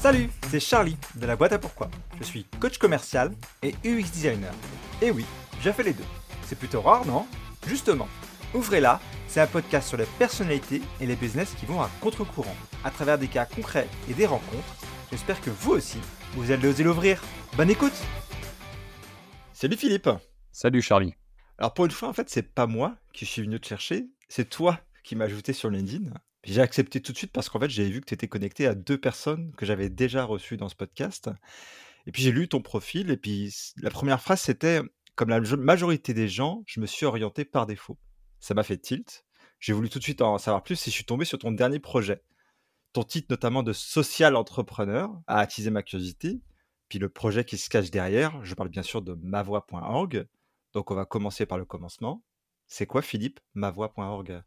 Salut, c'est Charlie de la boîte à pourquoi. Je suis coach commercial et UX designer. Et oui, j'ai fait les deux. C'est plutôt rare, non? Justement, Ouvrez-la, c'est un podcast sur les personnalités et les business qui vont à contre-courant, à travers des cas concrets et des rencontres. J'espère que vous aussi, vous allez oser l'ouvrir. Bonne écoute Salut Philippe Salut Charlie Alors pour une fois, en fait, c'est pas moi qui suis venu te chercher, c'est toi qui m'as ajouté sur LinkedIn. J'ai accepté tout de suite parce qu'en fait, j'avais vu que tu étais connecté à deux personnes que j'avais déjà reçues dans ce podcast. Et puis j'ai lu ton profil, et puis la première phrase c'était Comme la majorité des gens, je me suis orienté par défaut ça m'a fait tilt. J'ai voulu tout de suite en savoir plus et je suis tombé sur ton dernier projet. Ton titre notamment de social entrepreneur a attisé ma curiosité. Puis le projet qui se cache derrière, je parle bien sûr de mavoix.org. Donc on va commencer par le commencement. C'est quoi Philippe, mavoix.org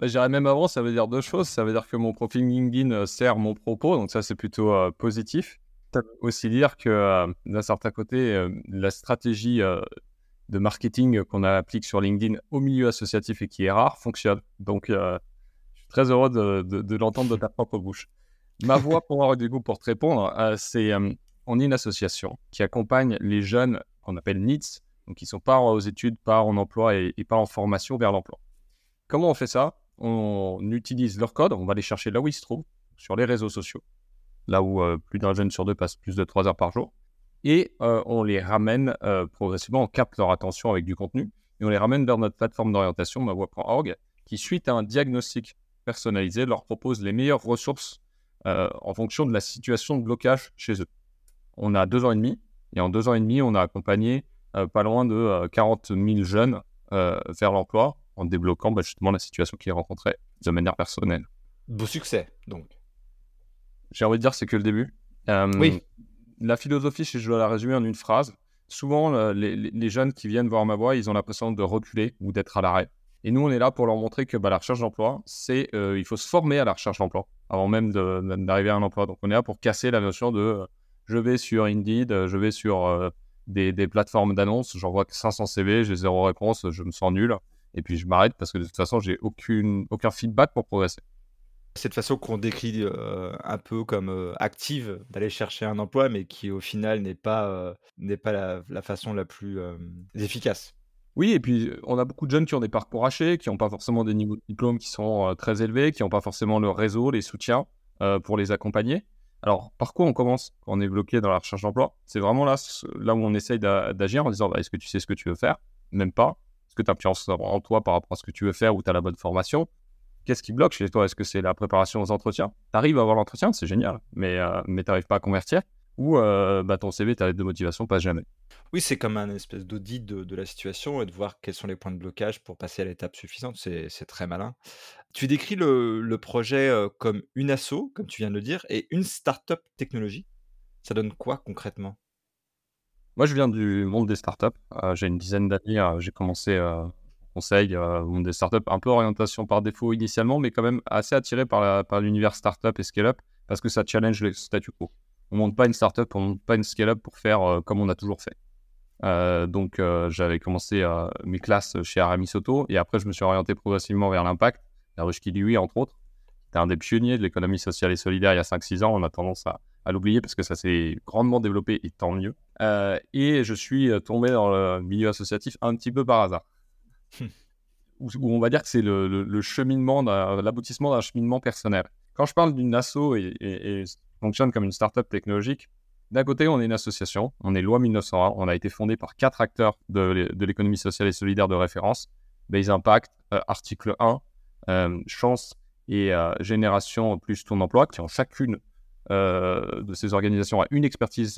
bah, Je dirais même avant, ça veut dire deux choses. Ça veut dire que mon profil LinkedIn euh, sert mon propos, donc ça c'est plutôt euh, positif. Ça veut aussi dire que euh, d'un certain côté, la stratégie de marketing qu'on applique sur LinkedIn au milieu associatif et qui est rare fonctionne. Donc, je suis très heureux de, l'entendre de ta propre bouche. Ma voix pour du coup pour te répondre, c'est on est une association qui accompagne les jeunes qu'on appelle NEEDS, donc qui sont pas aux études, pas en emploi et, pas en formation vers l'emploi. Comment on fait ça? On utilise leur code, on va les chercher là où ils se trouvent, sur les réseaux sociaux, là où plus d'un jeune sur deux passe plus de trois heures par jour. Et euh, on les ramène euh, progressivement, on capte leur attention avec du contenu et on les ramène vers notre plateforme d'orientation, mavoie.org, qui, suite à un diagnostic personnalisé, leur propose les meilleures ressources euh, en fonction de la situation de blocage chez eux. On a deux ans et demi, et en deux ans et demi, on a accompagné pas loin de 40 000 jeunes vers l'emploi en débloquant bah, justement la situation qu'ils rencontraient de manière personnelle. Beau succès, donc. J'ai envie de dire, c'est que le début. oui la philosophie, si je dois la résumer en une phrase, souvent les, jeunes qui viennent voir ma voix, ils ont l'impression de reculer ou d'être à l'arrêt. Et nous, on est là pour leur montrer que bah, la recherche d'emploi, c'est euh, il faut se former à la recherche d'emploi avant même d'arriver à un emploi. Donc, on est là pour casser la notion de euh, je vais sur Indeed, je vais sur euh, des, plateformes d'annonces, j'envoie 500 CV, j'ai zéro réponse, je me sens nul. Et puis, je m'arrête parce que de toute façon, j'ai aucun feedback pour progresser cette façon qu'on décrit euh, un peu comme euh, active d'aller chercher un emploi, mais qui au final n'est pas, euh, n'est pas la, façon la plus efficace. Oui, et puis on a beaucoup de jeunes qui ont des parcours hachés, qui n'ont pas forcément des niveaux de diplôme qui sont très élevés, qui n'ont pas forcément le réseau, les soutiens pour les accompagner. Alors, par quoi on commence quand on est bloqué dans la recherche d'emploi? C'est vraiment là, là où on essaye d'agir en disant bah, est-ce que tu sais ce que tu veux faire? Même pas. Que tu as confiance en toi par rapport à ce que tu veux faire ou tu as la bonne formation Qu'est-ce qui bloque chez toi? Est-ce que c'est la préparation aux entretiens? Tu arrives à avoir l'entretien, c'est génial, mais, euh, mais tu n'arrives pas à convertir ou euh, bah, ton CV, ta lettre de motivation passe jamais. Oui, c'est comme un espèce d'audit de, la situation et de voir quels sont les points de blocage pour passer à l'étape suffisante. C'est très malin. Tu décris le, projet euh, comme une asso, comme tu viens de le dire, et une start-up technologie. Ça donne quoi concrètement? Moi, je viens du monde des startups. J'ai une dizaine d'années. J'ai commencé conseil, euh, des startups un peu orientation par défaut initialement, mais quand même assez attiré par, l'univers startup et scale-up parce que ça challenge le statu quo. On ne monte pas une startup, on ne monte pas une scale-up pour faire euh, comme on a toujours fait. Euh, donc j'avais commencé mes classes chez Aramis Soto et après je me suis orienté progressivement vers l'impact, la ruche lui entre autres. C'était un des pionniers de l'économie sociale et solidaire il y a 5-6 ans. On a tendance à l'oublier parce que ça s'est grandement développé et tant mieux. Et je suis tombé dans le milieu associatif un petit peu par hasard. Où, on va dire que c'est le, cheminement, l'aboutissement d'un cheminement personnel. Quand je parle d'une asso et, fonctionne comme une startup technologique, d'un côté, on est une association, on est loi 1901, on a été fondé par quatre acteurs de, l'économie sociale et solidaire de référence, Base Impact, euh, article 1, euh, Chance et euh, Génération plus ton emploi, qui ont chacune de ces organisations a une expertise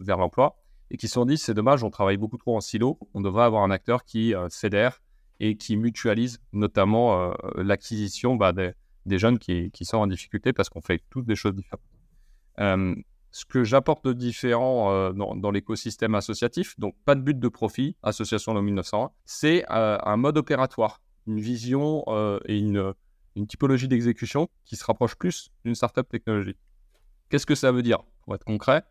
vers l'emploi et qui se sont dit c'est dommage, on travaille beaucoup trop en silo, on devrait avoir un acteur qui fédère et qui mutualise notamment euh, l'acquisition bah, des, jeunes qui, sont en difficulté parce qu'on fait toutes des choses différentes. Euh, ce que j'apporte de différent euh, dans, l'écosystème associatif, donc pas de but de profit, association de 1901, c'est un mode opératoire, une vision et une, une typologie d'exécution qui se rapproche plus d'une startup technologique. Qu'est-ce que ça veut dire? Pour être concret,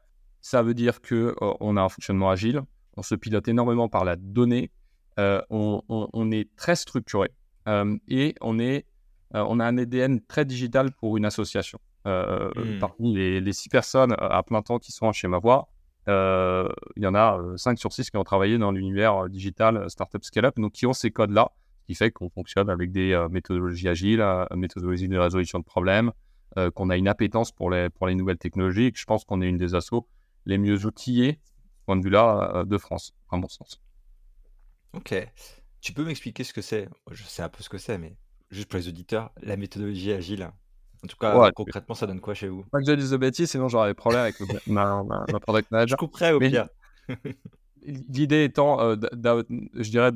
ça veut dire qu'on a un fonctionnement agile, on se pilote énormément par la donnée, euh, on, est très structuré euh, et on, est, euh, on a un ADN très digital pour une association. mmh. Parmi les, les, six personnes à plein temps qui sont chez Mavoie, il y en a 5 sur 6 qui ont travaillé dans l'univers digital, startup, scale-up, donc qui ont ces codes-là, ce qui fait qu'on fonctionne avec des méthodologies agiles, méthodologies de résolution de problèmes, qu'on a une appétence pour les, pour les nouvelles technologies et que je pense qu'on est une des assos les mieux outillés, point de vue-là, de France, à mon sens. Ok. Tu peux m'expliquer ce que c'est? Je sais un peu ce que c'est, mais juste pour les auditeurs, la méthodologie agile. En tout cas, concrètement, ça donne quoi chez vous? Pas que je dise de bêtises, sinon j'aurais des problèmes avec ma, product manager. Je couperais au pire. L'idée étant, euh, je dirais,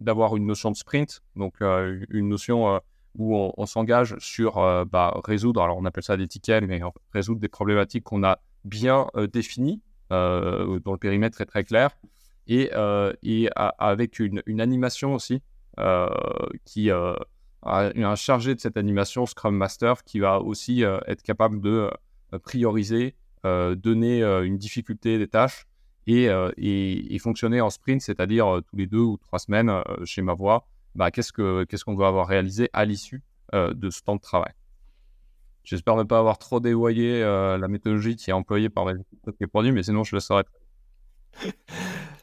d'avoir une notion de sprint, donc euh, une notion euh, où on, s'engage sur bah, résoudre, alors on appelle ça des tickets, mais résoudre des problématiques qu'on a bien définies, dont le périmètre est très clair, et, et avec une, une, animation aussi qui un chargé de cette animation, Scrum Master, qui va aussi euh, être capable de euh, prioriser, euh, donner une difficulté des tâches et, et, fonctionner en sprint, c'est-à-dire tous les deux ou trois semaines chez ma voix, bah, qu'est-ce qu'on ce qu'on doit avoir réalisé à l'issue de ce temps de travail? J'espère ne pas avoir trop dévoyé la méthodologie qui est employée par les produits, mais sinon je le saurais.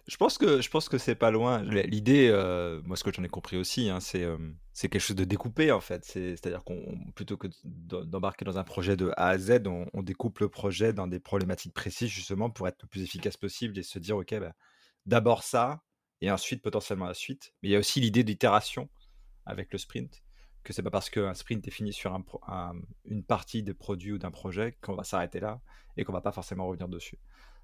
Je pense que je pense que c'est pas loin. L'idée, euh, moi ce que j'en ai compris aussi, hein, c'est euh, c'est quelque chose de découpé en fait. C'est-à-dire qu'on plutôt que d'embarquer dans un projet de A à Z, on, découpe le projet dans des problématiques précises justement pour être le plus efficace possible et se dire ok, bah, d'abord ça et ensuite potentiellement la suite. Mais il y a aussi l'idée d'itération avec le sprint. Que c'est pas parce qu'un sprint est fini sur un, une partie des produits ou d'un projet qu'on va s'arrêter là et qu'on va pas forcément revenir dessus.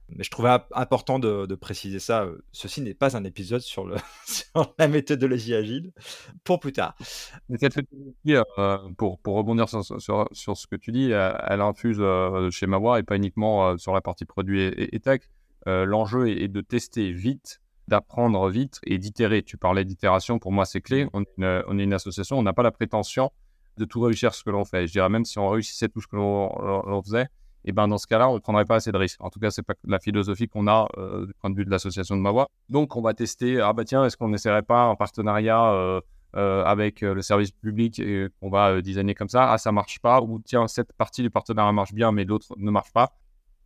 Mais je trouvais important de, préciser ça. Ceci n'est pas un épisode sur, le, la méthodologie agile pour plus tard. Euh, pour, rebondir sur, sur, ce que tu dis, elle, infuse euh, chez Mawa et pas uniquement euh, sur la partie produit et, tech. L'enjeu est, de tester vite, d'apprendre vite et d'itérer. Tu parlais d'itération, pour moi c'est clé. On est, une, on est une association, on n'a pas la prétention de tout réussir ce que l'on fait. Je dirais même si on réussissait tout ce que l'on faisait, et ben dans ce cas-là, on ne prendrait pas assez de risques. En tout cas, c'est pas la philosophie qu'on a euh, du point de vue de l'association de Mawa. Donc, on va tester. Ah bah tiens, est-ce qu'on n'essaierait pas un partenariat euh, euh, avec le service public et qu'on va designer comme ça? Ah, ça marche pas. Ou tiens, cette partie du partenariat marche bien, mais l'autre ne marche pas.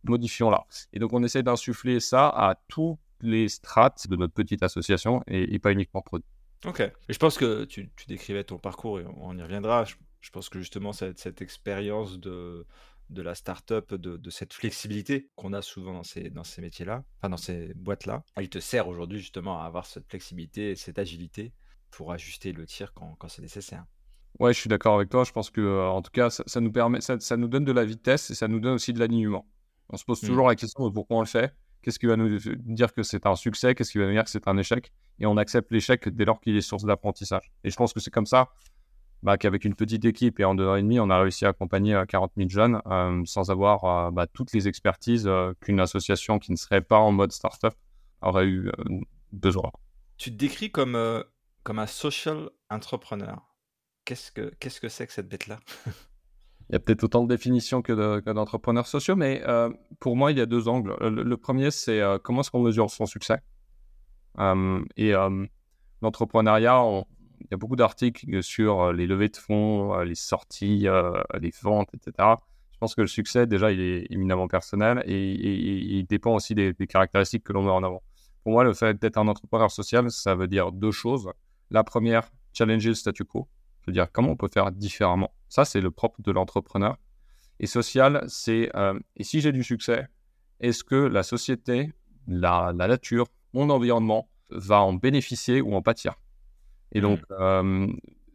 Modifions-la. Et donc, on essaie d'insuffler ça à tous les strates de notre petite association et, pas uniquement produit. Ok. Et je pense que tu, décrivais ton parcours et on y reviendra. Je, pense que justement, cette, cette expérience de de la startup, de, de cette flexibilité qu'on a souvent dans ces, dans ces métiers-là, enfin dans ces boîtes-là. Il te sert aujourd'hui justement à avoir cette flexibilité et cette agilité pour ajuster le tir quand, quand c'est nécessaire. Ouais, je suis d'accord avec toi. Je pense que, euh, en tout cas, ça, nous permet, ça, ça, nous donne de la vitesse et ça nous donne aussi de l'alignement. On se pose mmh. toujours la question de pourquoi on le fait. Qu'est-ce qui va nous dire que c'est un succès? Qu'est-ce qui va nous dire que c'est un échec? Et on accepte l'échec dès lors qu'il est source d'apprentissage. Et je pense que c'est comme ça bah, qu'avec une petite équipe et en deux ans et demi, on a réussi à accompagner 40 euh, 000 jeunes euh, sans avoir euh, bah, toutes les expertises qu'une association qui ne serait pas en mode startup aurait eu besoin. Tu te décris comme, comme un social entrepreneur. Qu'est-ce que qu'est-ce que c'est que cette bête-là? Il y a peut-être autant de définitions que d'entrepreneurs sociaux, mais pour moi, il y a deux angles. Le, premier, c'est comment est-ce qu'on mesure son succès? Et l'entrepreneuriat, il y a beaucoup d'articles sur euh, les levées de fonds, euh, les sorties, euh, les ventes, etc. Je pense que le succès, déjà, il est éminemment personnel et, il dépend aussi des, caractéristiques que l'on met en avant. Pour moi, le fait d'être un entrepreneur social, ça veut dire deux choses. La première, challenger le statu quo, c'est-à-dire comment on peut faire différemment. Ça, c'est le propre de l'entrepreneur. Et social, c'est et si j'ai du succès, est-ce que la société, la, la nature, mon environnement va en bénéficier ou en pâtir? Et donc, mmh.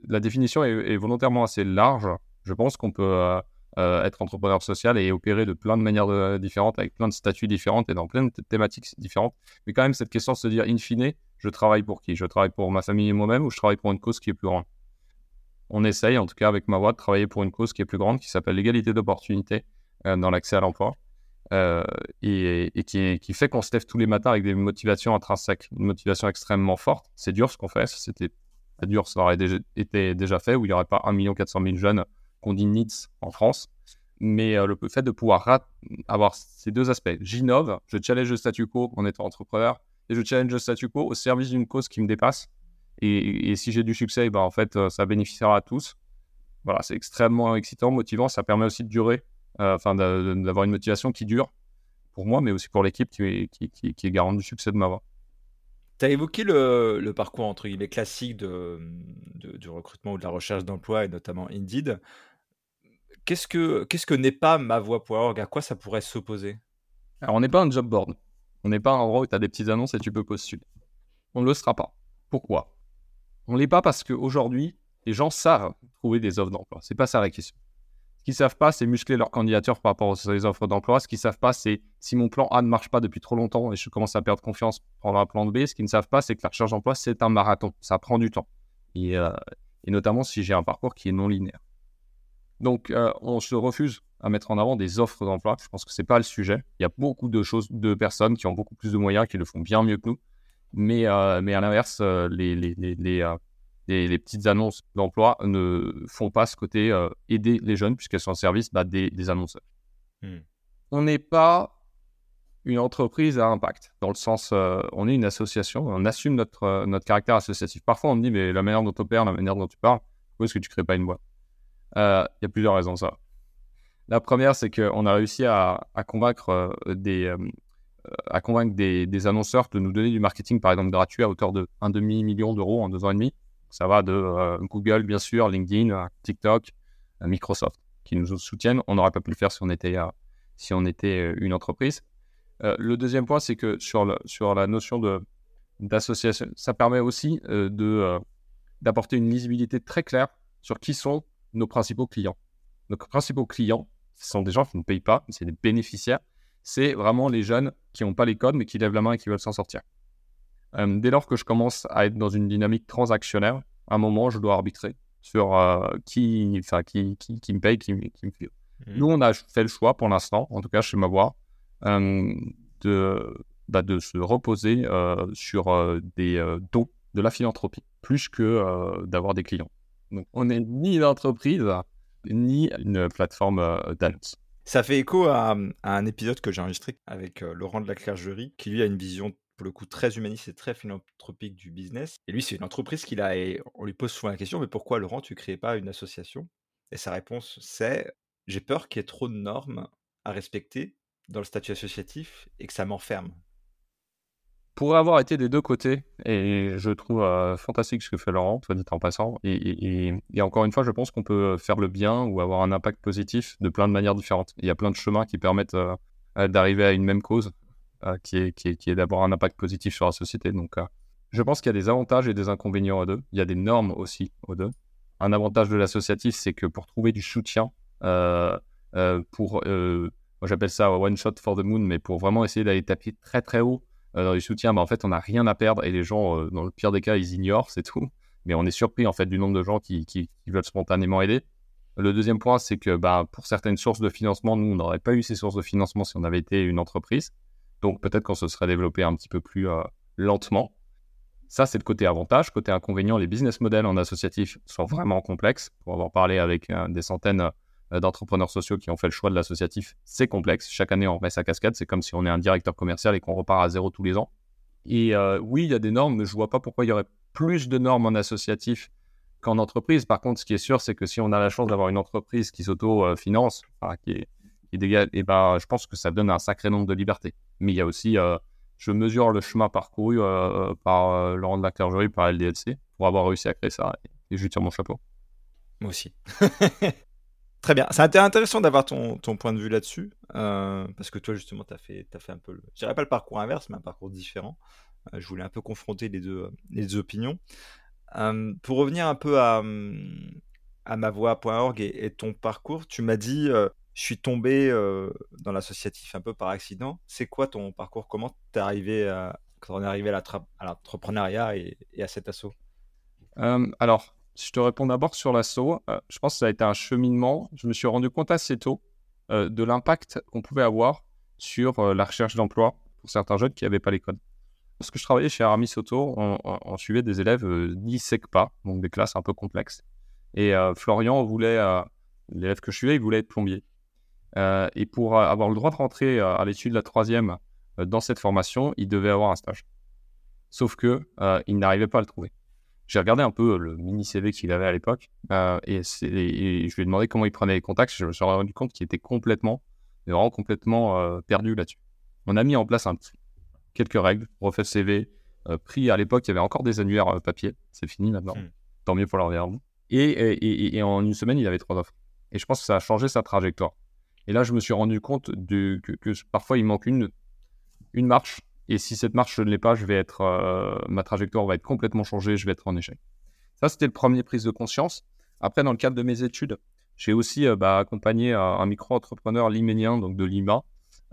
la définition est, volontairement assez large. Je pense qu'on peut euh, euh, être entrepreneur social et opérer de plein de manières différentes, avec plein de statuts différentes et dans plein de thématiques différentes. Mais quand même, cette question de se dire, in fine, je travaille pour qui? Je travaille pour ma famille et moi-même ou je travaille pour une cause qui est plus grande? On essaye, en tout cas avec ma voix, de travailler pour une cause qui est plus grande, qui s'appelle l'égalité d'opportunité euh, dans l'accès à l'emploi. et, qui, qui, fait qu'on se lève tous les matins avec des motivations intrinsèques, une motivation extrêmement forte. C'est dur ce qu'on fait, c'était dur, ça aurait déjà, été déjà fait, où il n'y aurait pas 1 400 000 jeunes qu'on dit NITS en France. Mais euh, le fait de pouvoir avoir ces deux aspects, j'innove, je challenge le statu quo en étant entrepreneur, et je challenge le statu quo au service d'une cause qui me dépasse. Et, si j'ai du succès, ben, en fait, euh, ça bénéficiera à tous. Voilà, c'est extrêmement excitant, motivant. Ça permet aussi de durer enfin d'avoir une motivation qui dure pour moi, mais aussi pour l'équipe qui, qui, qui, est garante du succès de ma voix. Tu as évoqué le, parcours entre guillemets classique de, du recrutement ou de la recherche d'emploi et notamment Indeed. Qu'est-ce que, qu'est-ce que n'est pas ma voix.org À quoi ça pourrait s'opposer? Alors, on n'est pas un job board. On n'est pas un endroit où tu as des petites annonces et tu peux postuler. On ne le sera pas. Pourquoi? On ne l'est pas parce qu'aujourd'hui, les gens savent trouver des offres d'emploi. C'est pas ça la question. Ce qu'ils savent pas, c'est muscler leur candidature par rapport aux offres d'emploi. Ce qu'ils savent pas, c'est si mon plan A ne marche pas depuis trop longtemps et je commence à perdre confiance, prendre un plan B. Ce qu'ils ne savent pas, c'est que la recherche d'emploi, c'est un marathon. Ça prend du temps. Et, euh, notamment si j'ai un parcours qui est non linéaire. Donc, euh, on se refuse à mettre en avant des offres d'emploi. Je pense que ce n'est pas le sujet. Il y a beaucoup de choses, de personnes qui ont beaucoup plus de moyens, qui le font bien mieux que nous. Mais, euh, mais à l'inverse, euh, les, les, les, les, petites annonces d'emploi ne font pas ce côté aider les jeunes, puisqu'elles sont en service bah, des, des, annonceurs. Hmm. On n'est pas une entreprise à impact, dans le sens, on est une association, on assume notre, notre caractère associatif. Parfois, on me dit, mais la manière dont tu opères, la manière dont tu parles, pourquoi est-ce que tu ne crées pas une boîte? Il y a plusieurs raisons, ça. La première, c'est qu'on a réussi à, convaincre, euh, des, euh, à convaincre des, annonceurs de nous donner du marketing, par exemple, gratuit à hauteur de un demi-million d'euros en deux ans et demi. Ça va de euh, Google, bien sûr, LinkedIn, TikTok, Microsoft, qui nous soutiennent. On n'aurait pas pu le faire si on était, si on était une entreprise. le deuxième point, c'est que sur, sur la notion d'association, ça permet aussi de, d'apporter une lisibilité très claire sur qui sont nos principaux clients. Nos principaux clients, ce sont des gens qui ne payent pas, c'est des bénéficiaires. C'est vraiment les jeunes qui n'ont pas les codes, mais qui lèvent la main et qui veulent s'en sortir. Euh, dès lors que je commence à être dans une dynamique transactionnaire, à un moment, je dois arbitrer sur euh, qui, qui, qui, qui, me paye, qui, qui me file. Mmh. Nous, on a fait le choix pour l'instant, en tout cas chez Mavoie, euh, de, bah, de se reposer sur des dons de la philanthropie, plus que d'avoir des clients. Donc, on n'est ni une entreprise, ni une plateforme d'annonce. Ça fait écho à, un épisode que j'ai enregistré avec euh, Laurent de la Clergerie, qui lui a une vision pour le coup très humaniste et très philanthropique du business. Et lui, c'est une entreprise qu'il a et on lui pose souvent la question, mais pourquoi Laurent, tu ne crées pas une association? Et sa réponse, c'est j'ai peur qu'il y ait trop de normes à respecter dans le statut associatif et que ça m'enferme pour avoir été des deux côtés, et je trouve euh, fantastique ce que fait Laurent, toi dit en passant, et, encore une fois, je pense qu'on peut faire le bien ou avoir un impact positif de plein de manières différentes. Il y a plein de chemins qui permettent euh, euh, d'arriver à une même cause, qui est, qui est, d'avoir un impact positif sur la société. Donc, je pense qu'il y a des avantages et des inconvénients aux deux. Il y a des normes aussi aux deux. Un avantage de l'associatif, c'est que pour trouver du soutien, pour, moi j'appelle ça one shot for the moon, mais pour vraiment essayer d'aller taper très très haut euh, dans les soutiens, bah, en fait, on n'a rien à perdre et les gens, euh, dans le pire des cas, ils ignorent, c'est tout. Mais on est surpris en fait du nombre de gens qui, veulent spontanément aider. Le deuxième point, c'est que bah, pour certaines sources de financement, nous, on n'aurait pas eu ces sources de financement si on avait été une entreprise. Donc peut-être qu'on se serait développé un petit peu plus euh, lentement. Ça, c'est le côté avantage. Côté inconvénient, les business models en associatif sont vraiment complexes. Pour avoir parlé avec des centaines euh, d'entrepreneurs sociaux qui ont fait le choix de l'associatif, c'est complexe. Chaque année, on remet sa cascade. C'est comme si on est un directeur commercial et qu'on repart à zéro tous les ans. Et euh, oui, il y a des normes, mais je vois pas pourquoi il y aurait plus de normes en associatif qu'en entreprise. Par contre, ce qui est sûr, c'est que si on a la chance d'avoir une entreprise qui s'auto-finance, qui, et eh ben, je pense que ça donne un sacré nombre de libertés. Mais il y a aussi, euh, je mesure le chemin parcouru par Laurent de la Clergerie, par LDLC, pour avoir réussi à créer ça. Et, je tire mon chapeau. Moi aussi. Très bien. C'est intéressant d'avoir ton, ton, point de vue là-dessus, euh, parce que toi, justement, tu as fait, as fait un peu, je dirais pas le parcours inverse, mais un parcours différent. Euh, je voulais un peu confronter les deux, les opinions. Euh, pour revenir un peu à, à mavoie.org et, et, ton parcours, tu m'as dit, je suis tombé dans l'associatif un peu par accident. C'est quoi ton parcours? Comment tu es arrivé à, quand on est arrivé à l'entrepreneuriat et, et, à cet assaut? Alors, si je te réponds d'abord sur l'assaut, euh, je pense que ça a été un cheminement. Je me suis rendu compte assez tôt euh, de l'impact qu'on pouvait avoir sur euh, la recherche d'emploi pour certains jeunes qui n'avaient pas les codes. Lorsque je travaillais chez Aramis Auto, on, suivait des élèves d'ISECPA, donc des classes un peu complexes. Et Florian voulait, l'élève que je suivais, il voulait être plombier. et pour avoir le droit de rentrer à l'étude de la troisième dans cette formation, il devait avoir un stage. Sauf que il n'arrivait pas à le trouver. J'ai regardé un peu le mini CV qu'il avait à l'époque et, je lui ai demandé comment il prenait les contacts. Je me suis rendu compte qu'il était complètement, vraiment complètement perdu là-dessus. On a mis en place un, quelques règles, refait CV, pris à l'époque, il y avait encore des annuaires papier, c'est fini maintenant, mmh. tant mieux pour l'environnement. Et, et, et, en une semaine, il avait trois offres. Et je pense que ça a changé sa trajectoire. Et là, je me suis rendu compte de, que, parfois, il manque une, une marche. Et si cette marche, je ne l'ai pas, je vais être, euh, ma trajectoire va être complètement changée, je vais être en échec. Ça, c'était le premier prise de conscience. Après, dans le cadre de mes études, j'ai aussi euh, bah, accompagné un, micro-entrepreneur liménien, donc de Lima,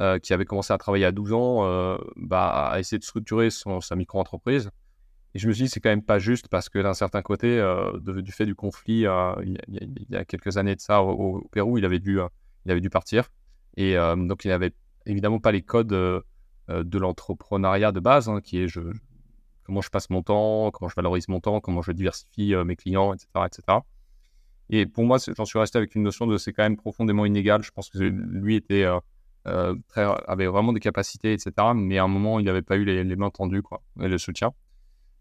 euh, qui avait commencé à travailler à 12 ans, bah, à essayer de structurer sa micro-entreprise. Et je me suis dit, c'est quand même pas juste parce que d'un certain côté, du fait du conflit, il, y a, quelques années de ça au, Pérou, il avait dû, il avait dû partir. Et donc, il n'avait évidemment pas les codes de l'entrepreneuriat de base, hein, qui est je, comment je passe mon temps, comment je valorise mon temps, comment je diversifie mes clients, etc., etc. Et pour moi, j'en suis resté avec une notion de c'est quand même profondément inégal. Je pense que lui était très, avait vraiment des capacités, etc. Mais à un moment, il n'avait pas eu les, mains tendues, quoi, et le soutien.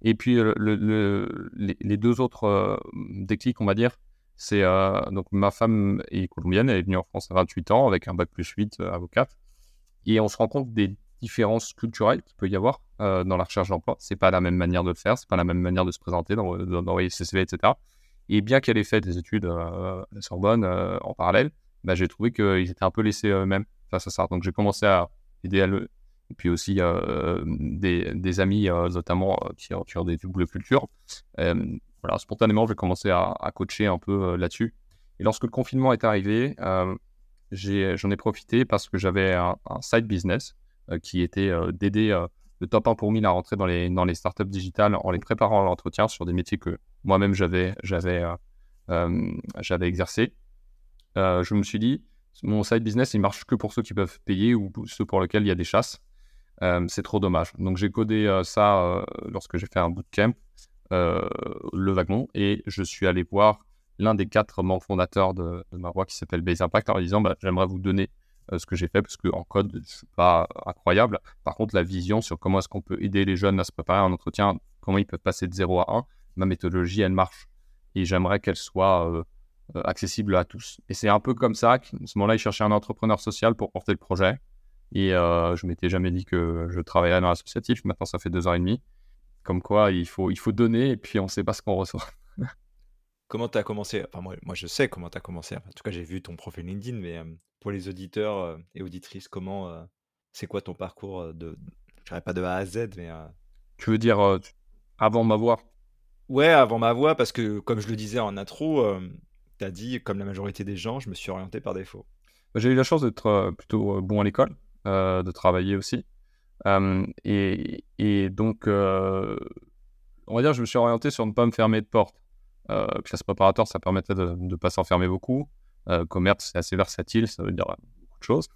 Et puis, le, les, deux autres déclics, on va dire, c'est donc ma femme est colombienne, elle est venue en France à 28 ans avec un bac plus 8 avocate. Et on se rend compte des différences culturelles qu'il peut y avoir dans la recherche d'emploi. C'est pas la même manière de le faire, c'est pas la même manière de se présenter, d'envoyer ses CV, etc. Et bien qu'elle ait fait des études à la Sorbonne en parallèle, bah, j'ai trouvé qu'ils étaient un peu laissés eux-mêmes face à ça. Donc j'ai commencé à aider à le, et puis aussi des, des, amis, notamment qui, ont des doubles cultures. voilà, spontanément, j'ai commencé à, à, coacher un peu là-dessus. Et lorsque le confinement est arrivé, j'en ai, profité parce que j'avais un, side business qui était d'aider le top 1 pour 1000 à rentrer dans les, dans les startups digitales en les préparant à l'entretien sur des métiers que moi-même j'avais, j'avais, j'avais exercé. je me suis dit, mon side business, il marche que pour ceux qui peuvent payer ou ceux pour lesquels il y a des chasses. Euh, c'est trop dommage. Donc j'ai codé euh, ça euh, lorsque j'ai fait un bootcamp, le wagon, et je suis allé voir l'un des quatre membres fondateurs de, de ma voix qui s'appelle Base Impact en disant bah, j'aimerais vous donner ce que j'ai fait parce qu'en code, je ne suis pas incroyable. Par contre, la vision sur comment est-ce qu'on peut aider les jeunes à se préparer à un entretien, comment ils peuvent passer de 0 à 1, ma méthodologie, elle marche. Et j'aimerais qu'elle soit accessible à tous. Et c'est un peu comme ça qu'à ce moment-là, il cherchait un entrepreneur social pour porter le projet. Et euh, je m'étais jamais dit que je travaillerais dans l'associatif. Maintenant, ça fait deux ans et demi. Comme quoi, il faut, il faut donner et puis on ne sait pas ce qu'on reçoit. comment tu as commencé enfin, moi, moi, je sais comment tu as commencé. en tout cas, j'ai vu ton profil LinkedIn, mais euh, pour les auditeurs euh, et auditrices, comment euh, c'est quoi ton parcours de, je dirais pas de A à Z, mais. Tu veux dire avant ma voix? Ouais, avant ma voix, parce que comme je le disais en intro, tu as dit, comme la majorité des gens, je me suis orienté par défaut. Bah, j'ai eu la chance d'être plutôt bon à l'école. De travailler aussi. Et, et, donc, on va dire, je me suis orienté sur ne pas me fermer de porte. Euh, classe préparatoire, ça permettait de ne pas s'enfermer beaucoup. commerce, c'est assez versatile, ça veut dire beaucoup de choses.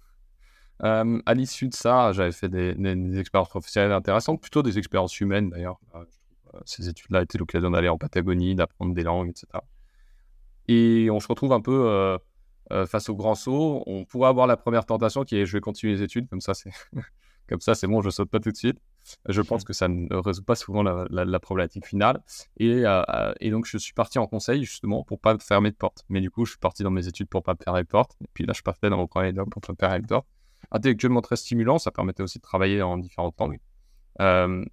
à l'issue de ça, j'avais fait des, expériences professionnelles intéressantes, plutôt des expériences humaines d'ailleurs. Ces études-là étaient l'occasion d'aller en Patagonie, d'apprendre des langues, etc. Et on se retrouve un peu euh, face au grand saut, on pourrait avoir la première tentation qui est je vais continuer les études, comme ça c'est comme ça c'est bon, je saute pas tout de suite. Je pense que ça ne résout pas souvent la, problématique finale. Et, euh, euh, et, donc je suis parti en conseil justement pour pas me fermer de porte. Mais du coup, je suis parti dans mes études pour pas me fermer de porte. Et puis là, je partais dans mon premier job pour pas me fermer de porte. Intellectuellement très stimulant, ça permettait aussi de travailler en différentes langues. Euh,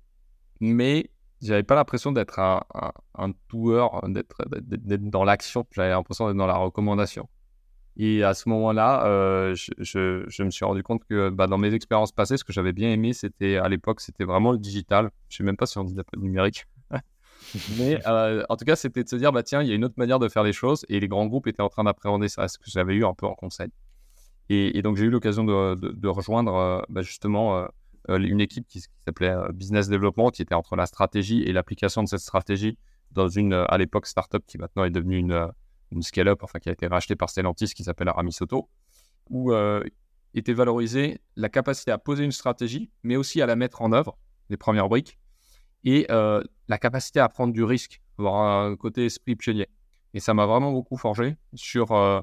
mais j'avais pas l'impression d'être un, un, un d'être dans l'action. J'avais l'impression d'être dans la recommandation. Et à ce moment-là, euh, je, me suis rendu compte que bah, dans mes expériences passées, ce que j'avais bien aimé, c'était à l'époque, c'était vraiment le digital. Je ne sais même pas si on dit numérique. Mais euh, en tout cas, c'était de se dire, bah, tiens, il y a une autre manière de faire les choses. Et les grands groupes étaient en train d'appréhender ça, ce que j'avais eu un peu en conseil. Et, donc, j'ai eu l'occasion de, de, rejoindre euh, bah, justement une équipe qui, qui s'appelait Business Development, qui était entre la stratégie et l'application de cette stratégie dans une, à l'époque, startup qui maintenant est devenue une une scale-up, enfin qui a été rachetée par Stellantis, qui s'appelle Aramisoto, où euh, était valorisée la capacité à poser une stratégie, mais aussi à la mettre en œuvre, les premières briques, et euh, la capacité à prendre du risque, avoir un côté esprit pionnier. Et ça m'a vraiment beaucoup forgé sur, euh,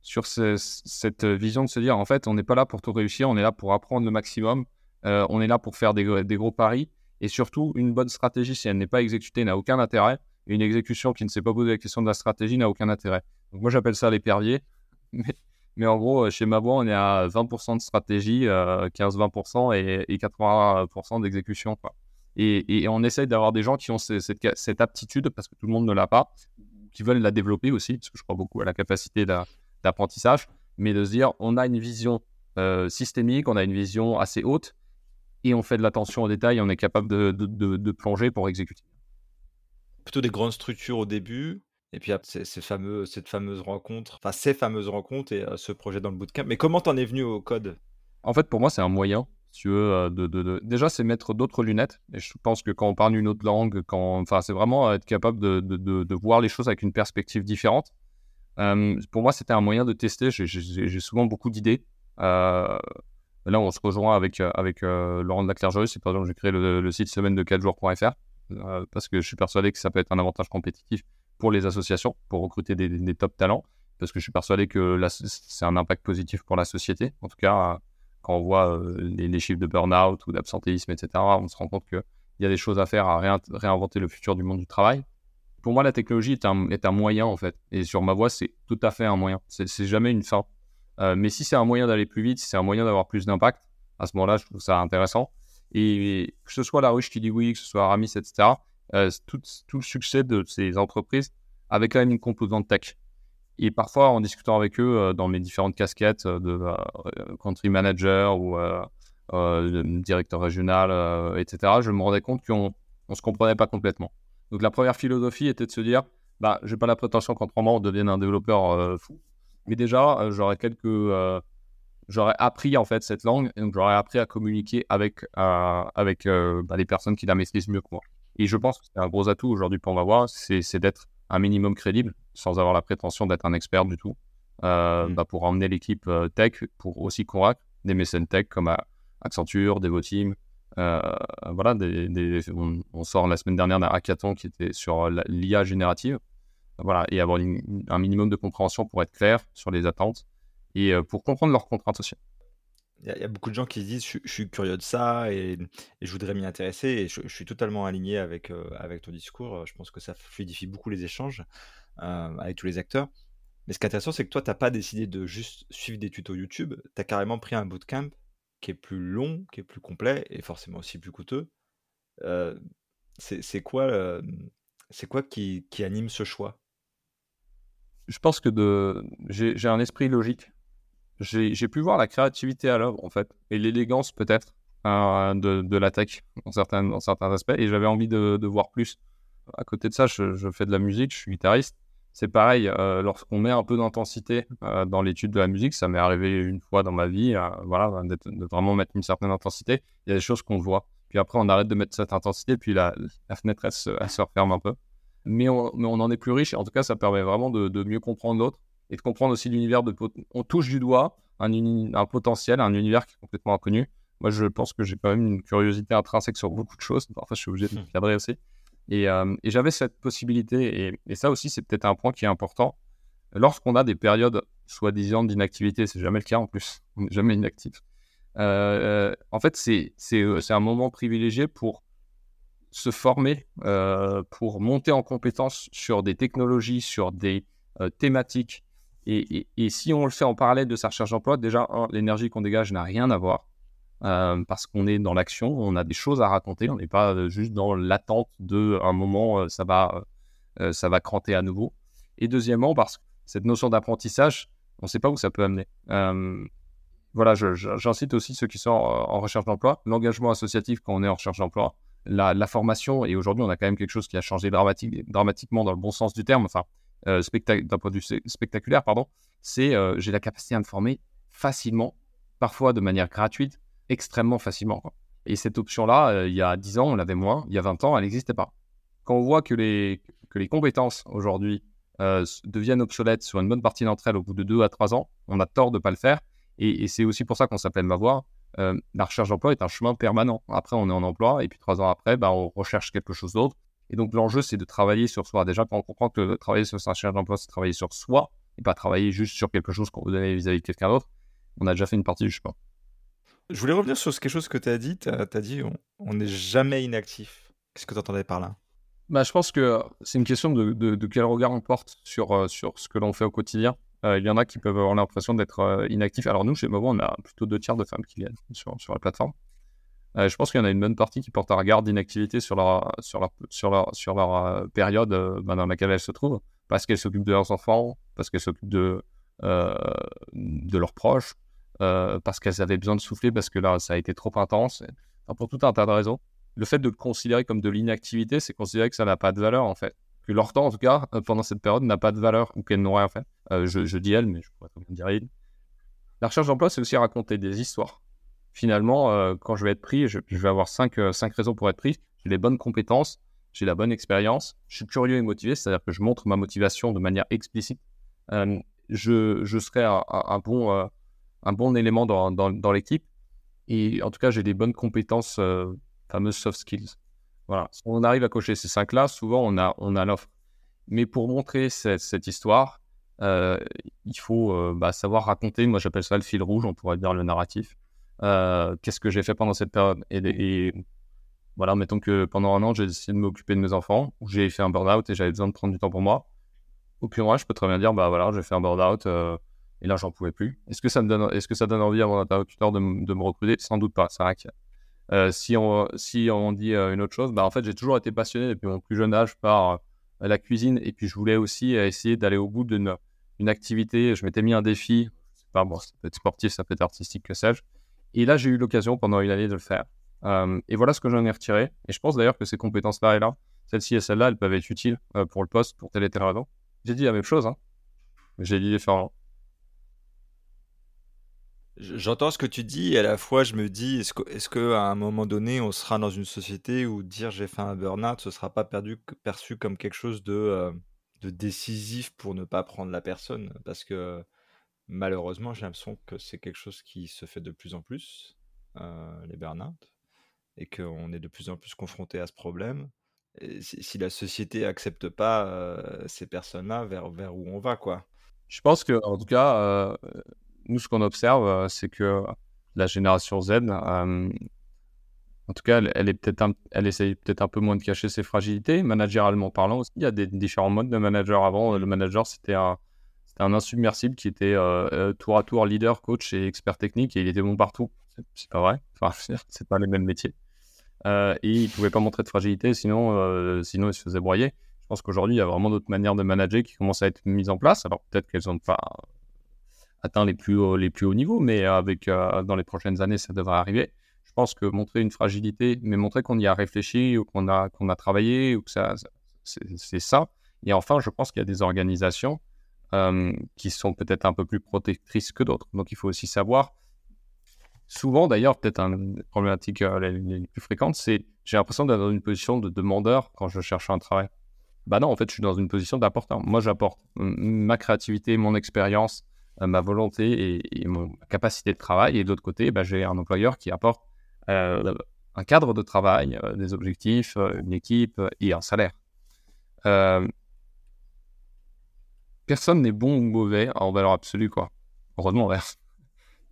sur cette vision de se dire, en fait, on n'est pas là pour tout réussir, on est là pour apprendre le maximum, on est là pour faire des, gros paris, et surtout, une bonne stratégie, si elle n'est pas exécutée, n'a aucun intérêt, Une exécution qui ne s'est pas posé la question de la stratégie n'a aucun intérêt. Donc moi, j'appelle ça l'épervier. Mais, mais, en gros, chez Mavoie, on est à 20% de stratégie, 15-20% et, et 80% d'exécution. Et, on essaye d'avoir des gens qui ont cette, aptitude, parce que tout le monde ne l'a pas, qui veulent la développer aussi, parce que je crois beaucoup à la capacité d'apprentissage, mais de se dire, on a une vision euh, systémique, on a une vision assez haute, et on fait de l'attention aux détails, on est capable de, plonger pour exécuter. Plutôt des grandes structures au début, et puis ces, fameux, cette fameuse rencontre, enfin ces fameuses rencontres et ce projet dans le bootcamp. Mais comment t'en es venu au code? En fait, pour moi, c'est un moyen tu veux, déjà, c'est mettre d'autres lunettes. Et je pense que quand on parle une autre langue, quand, enfin, c'est vraiment être capable de, voir les choses avec une perspective différente. Pour moi, c'était un moyen de tester. J'ai souvent beaucoup d'idées. Là, on se rejoint avec, avec Laurent de la. C'est par exemple, j'ai créé le, site semaine de 4 jours.fr parce que je suis persuadé que ça peut être un avantage compétitif pour les associations, pour recruter des, top talents, parce que je suis persuadé que c'est un impact positif pour la société. En tout cas, quand on voit euh, les, chiffres de burn-out ou d'absentéisme, etc., on se rend compte qu'il y a des choses à faire à réinventer le futur du monde du travail. Pour moi, la technologie est un, est un moyen, en fait. Et sur ma voie, c'est tout à fait un moyen. C'est jamais une fin. Euh, mais si c'est un moyen d'aller plus vite, si c'est un moyen d'avoir plus d'impact, à ce moment-là, je trouve ça intéressant. Et que ce soit la ruche qui dit oui, que ce soit Aramis, etc., euh, tout, tout, le succès de ces entreprises avait quand même une composante tech. Et parfois, en discutant avec eux euh, dans mes différentes casquettes euh, de country manager ou directeur régional, etc., je me rendais compte qu'on ne se comprenait pas complètement. Donc la première philosophie était de se dire, bah, j'ai pas la prétention qu'en trois mois on devienne un développeur fou, mais déjà j'aurais quelques, j'aurais appris en fait cette langue, et donc j'aurais appris à communiquer avec avec bah, les personnes qui la maîtrisent mieux que moi. Et je pense que c'est un gros atout aujourd'hui pour voir, c'est d'être un minimum crédible, sans avoir la prétention d'être un expert du tout, euh, mmh. bah, pour emmener l'équipe euh, tech, pour aussi convaincre des mécènes tech comme euh, Accenture, Devoteam. voilà, on, sort la semaine dernière d'un hackathon qui était sur l'IA générative. Voilà, et avoir un minimum de compréhension pour être clair sur les attentes et pour comprendre leurs contraintes aussi. Il y, a beaucoup de gens qui disent je, suis curieux de ça et, je voudrais m'y intéresser et je, suis totalement aligné avec, euh, avec ton discours. Je pense que ça fluidifie beaucoup les échanges euh, avec tous les acteurs. Mais ce qui est intéressant, c'est que toi, tu n'as pas décidé de juste suivre des tutos YouTube. Tu as carrément pris un bootcamp qui est plus long, qui est plus complet et forcément aussi plus coûteux. Euh, c'est quoi, c'est quoi qui, qui anime ce choix? Je pense que j'ai un esprit logique j'ai pu voir la créativité à l'œuvre, en fait, et l'élégance, peut-être, hein, de, de, la tech, dans certains, dans certains aspects, et j'avais envie de, voir plus. À côté de ça, je, fais de la musique, je suis guitariste. C'est pareil, euh, lorsqu'on met un peu d'intensité euh, dans l'étude de la musique, ça m'est arrivé une fois dans ma vie, euh, voilà, de vraiment mettre une certaine intensité. Il y a des choses qu'on voit. Puis après, on arrête de mettre cette intensité, puis la, fenêtre, elle se, se, referme un peu. Mais on, mais on en est plus riche, et en tout cas, ça permet vraiment de mieux comprendre l'autre et de comprendre aussi l'univers de. On touche du doigt un, un, potentiel, un univers qui est complètement inconnu. Moi, je pense que j'ai quand même une curiosité intrinsèque sur beaucoup de choses. Parfois, je suis obligé de me hmm. cadrer aussi. Et, euh, et j'avais cette possibilité. Et, et ça aussi, c'est peut-être un point qui est important. Lorsqu'on a des périodes soi-disant d'inactivité, c'est jamais le cas en plus. On n'est jamais inactif. Euh, euh, en fait, c'est un moment privilégié pour se former, pour monter en compétence sur des technologies, sur des thématiques et, si on le fait en parallèle de sa recherche d'emploi, déjà, l'énergie qu'on dégage n'a rien à voir. Euh, parce qu'on est dans l'action, on a des choses à raconter, on n'est pas euh, juste dans l'attente de un moment, euh, ça va, ça va cranter à nouveau. Et deuxièmement, parce que cette notion d'apprentissage, on ne sait pas où ça peut amener. voilà, j'incite aussi ceux qui sont en, recherche d'emploi, l'engagement associatif quand on est en recherche d'emploi, la, formation, et aujourd'hui on a quand même quelque chose qui a changé dramatique, dramatiquement dans le bon sens du terme. Enfin, euh, d'un point de vue spectaculaire, pardon, c'est euh, j'ai la capacité à me former facilement, parfois de manière gratuite, extrêmement facilement. Et cette option-là, euh, il y a 10 ans, on l'avait moins, il y a 20 ans, elle n'existait pas. Quand on voit que les, que les compétences aujourd'hui deviennent obsolètes sur une bonne partie d'entre elles au bout de 2 à 3 ans, on a tort de ne pas le faire. Et, c'est aussi pour ça qu'on s'appelle Ma Voix. la recherche d'emploi est un chemin permanent. Après, on est en emploi, et puis 3 ans après, bah, on recherche quelque chose d'autre. Et donc, l'enjeu, c'est de travailler sur soi. Déjà, quand on comprend que travailler sur sa recherche d'emploi, c'est travailler sur soi et pas travailler juste sur quelque chose qu'on vous donne vis-à-vis de quelqu'un d'autre, on a déjà fait une partie du chemin. Je voulais revenir sur quelque chose que tu as dit. Tu as, dit on n'est jamais inactif. Qu'est-ce que tu entendais par là? Bah, Je pense que c'est une question de, de, quel regard on porte sur, sur ce que l'on fait au quotidien. il y en a qui peuvent avoir l'impression d'être inactifs. Alors nous, chez Movo, on a plutôt deux tiers de femmes qui viennent sur, sur la plateforme. Je pense qu'il y en a une bonne partie qui porte un regard d'inactivité sur leur, sur leur, sur leur, leur période bah, dans laquelle elles se trouvent, parce qu'elles s'occupent de leurs enfants, parce qu'elles s'occupent de, de leurs proches, parce qu'elles avaient besoin de souffler, parce que là, ça a été trop intense, pour tout un tas de raisons. Le fait de le considérer comme de l'inactivité, c'est considérer que ça n'a pas de valeur, en fait. Que leur temps, en tout cas, euh, pendant cette période, n'a pas de valeur, ou qu'elles n'ont rien fait. Euh, je, dis elle, mais je pourrais très bien dire il. La recherche d'emploi, c'est aussi raconter des histoires. Finalement, euh, quand je vais être pris, je, vais avoir cinq, cinq raisons pour être pris. J'ai les bonnes compétences, j'ai la bonne expérience, je suis curieux et motivé, c'est-à-dire que je montre ma motivation de manière explicite. je, je serai un, bon, un bon élément dans, dans l'équipe et en tout cas, j'ai des bonnes compétences, euh, fameuses soft skills. Voilà. On arrive à cocher ces cinq-là, souvent on a, on a l'offre. Mais pour montrer cette, histoire, euh, il faut euh, bah, savoir raconter. Moi, j'appelle ça le fil rouge, on pourrait dire le narratif. Qu'est-ce que j'ai fait pendant cette période? Et, voilà, mettons que pendant un an, j'ai décidé de m'occuper de mes enfants, j'ai fait un burn-out et j'avais besoin de prendre du temps pour moi. Au plus moi, je peux très bien dire, bah voilà, j'ai fait un burn-out, et là, j'en pouvais plus. Est-ce que ça me donne, est-ce que ça donne envie à mon interlocuteur de, de me recruter? Sans doute pas. C'est vrai que euh, si, on, si on dit euh, une autre chose, bah, en fait, j'ai toujours été passionné depuis mon plus jeune âge par euh, la cuisine. Et puis, je voulais aussi essayer d'aller au bout d'une une activité. Je m'étais mis un défi. Pas, bon, ça peut être sportif, ça peut être artistique, que sais-je. Et là, j'ai eu l'occasion pendant une année de le faire. et voilà ce que j'en ai retiré. Et je pense d'ailleurs que ces compétences-là et là, celles-ci et celles-là, elles peuvent être utiles pour le poste, pour telle et telle raison. J'ai dit la même chose, hein. J'ai dit différemment. J'entends ce que tu dis et à la fois je me dis est-ce que, est-ce que à un moment donné on sera dans une société où dire j'ai fait un burn-out ce sera pas perçu comme quelque chose de, euh, de décisif pour ne pas prendre la personne? Parce que malheureusement j'ai l'impression que c'est quelque chose qui se fait de plus en plus euh, les burn-out et qu'on est de plus en plus confronté à ce problème. Si, la société accepte pas euh, ces personnes-là vers, vers où on va quoi. Je pense que en tout cas nous, ce qu'on observe, euh, c'est que la génération Z, euh, en tout cas, elle, est peut-être elle essaye peut-être un peu moins de cacher ses fragilités, managérialement parlant aussi. Il y a des différents modes de manager. Avant, le manager, c'était un, c'était un insubmersible qui était euh, tour à tour leader, coach et expert technique, et il était bon partout. C'est, pas vrai. Enfin, c'est pas les mêmes métiers. et il pouvait pas montrer de fragilité, sinon, sinon il se faisait broyer. Je pense qu'aujourd'hui, il y a vraiment d'autres manières de manager qui commencent à être mises en place. Alors peut-être qu'elles ont pas atteint les plus hauts, les plus hauts niveaux, mais avec, euh, dans les prochaines années, ça devrait arriver. Je pense que montrer une fragilité, mais montrer qu'on y a réfléchi ou qu'on a, qu'on a travaillé, que ça, c'est ça. Et enfin, je pense qu'il y a des organisations euh, qui sont peut-être un peu plus protectrices que d'autres. Donc, il faut aussi savoir. Souvent, d'ailleurs, peut-être une problématique euh, les, plus fréquentes, c'est j'ai l'impression d'être dans une position de demandeur quand je cherche un travail. Bah non, en fait, je suis dans une position d'apporteur. Moi, j'apporte ma créativité, mon expérience, euh, ma volonté et, ma capacité de travail. Et de l'autre côté, bah, j'ai un employeur qui apporte euh, un cadre de travail, des objectifs, une équipe et un salaire. Personne n'est bon ou mauvais en valeur absolue, quoi. Heureusement,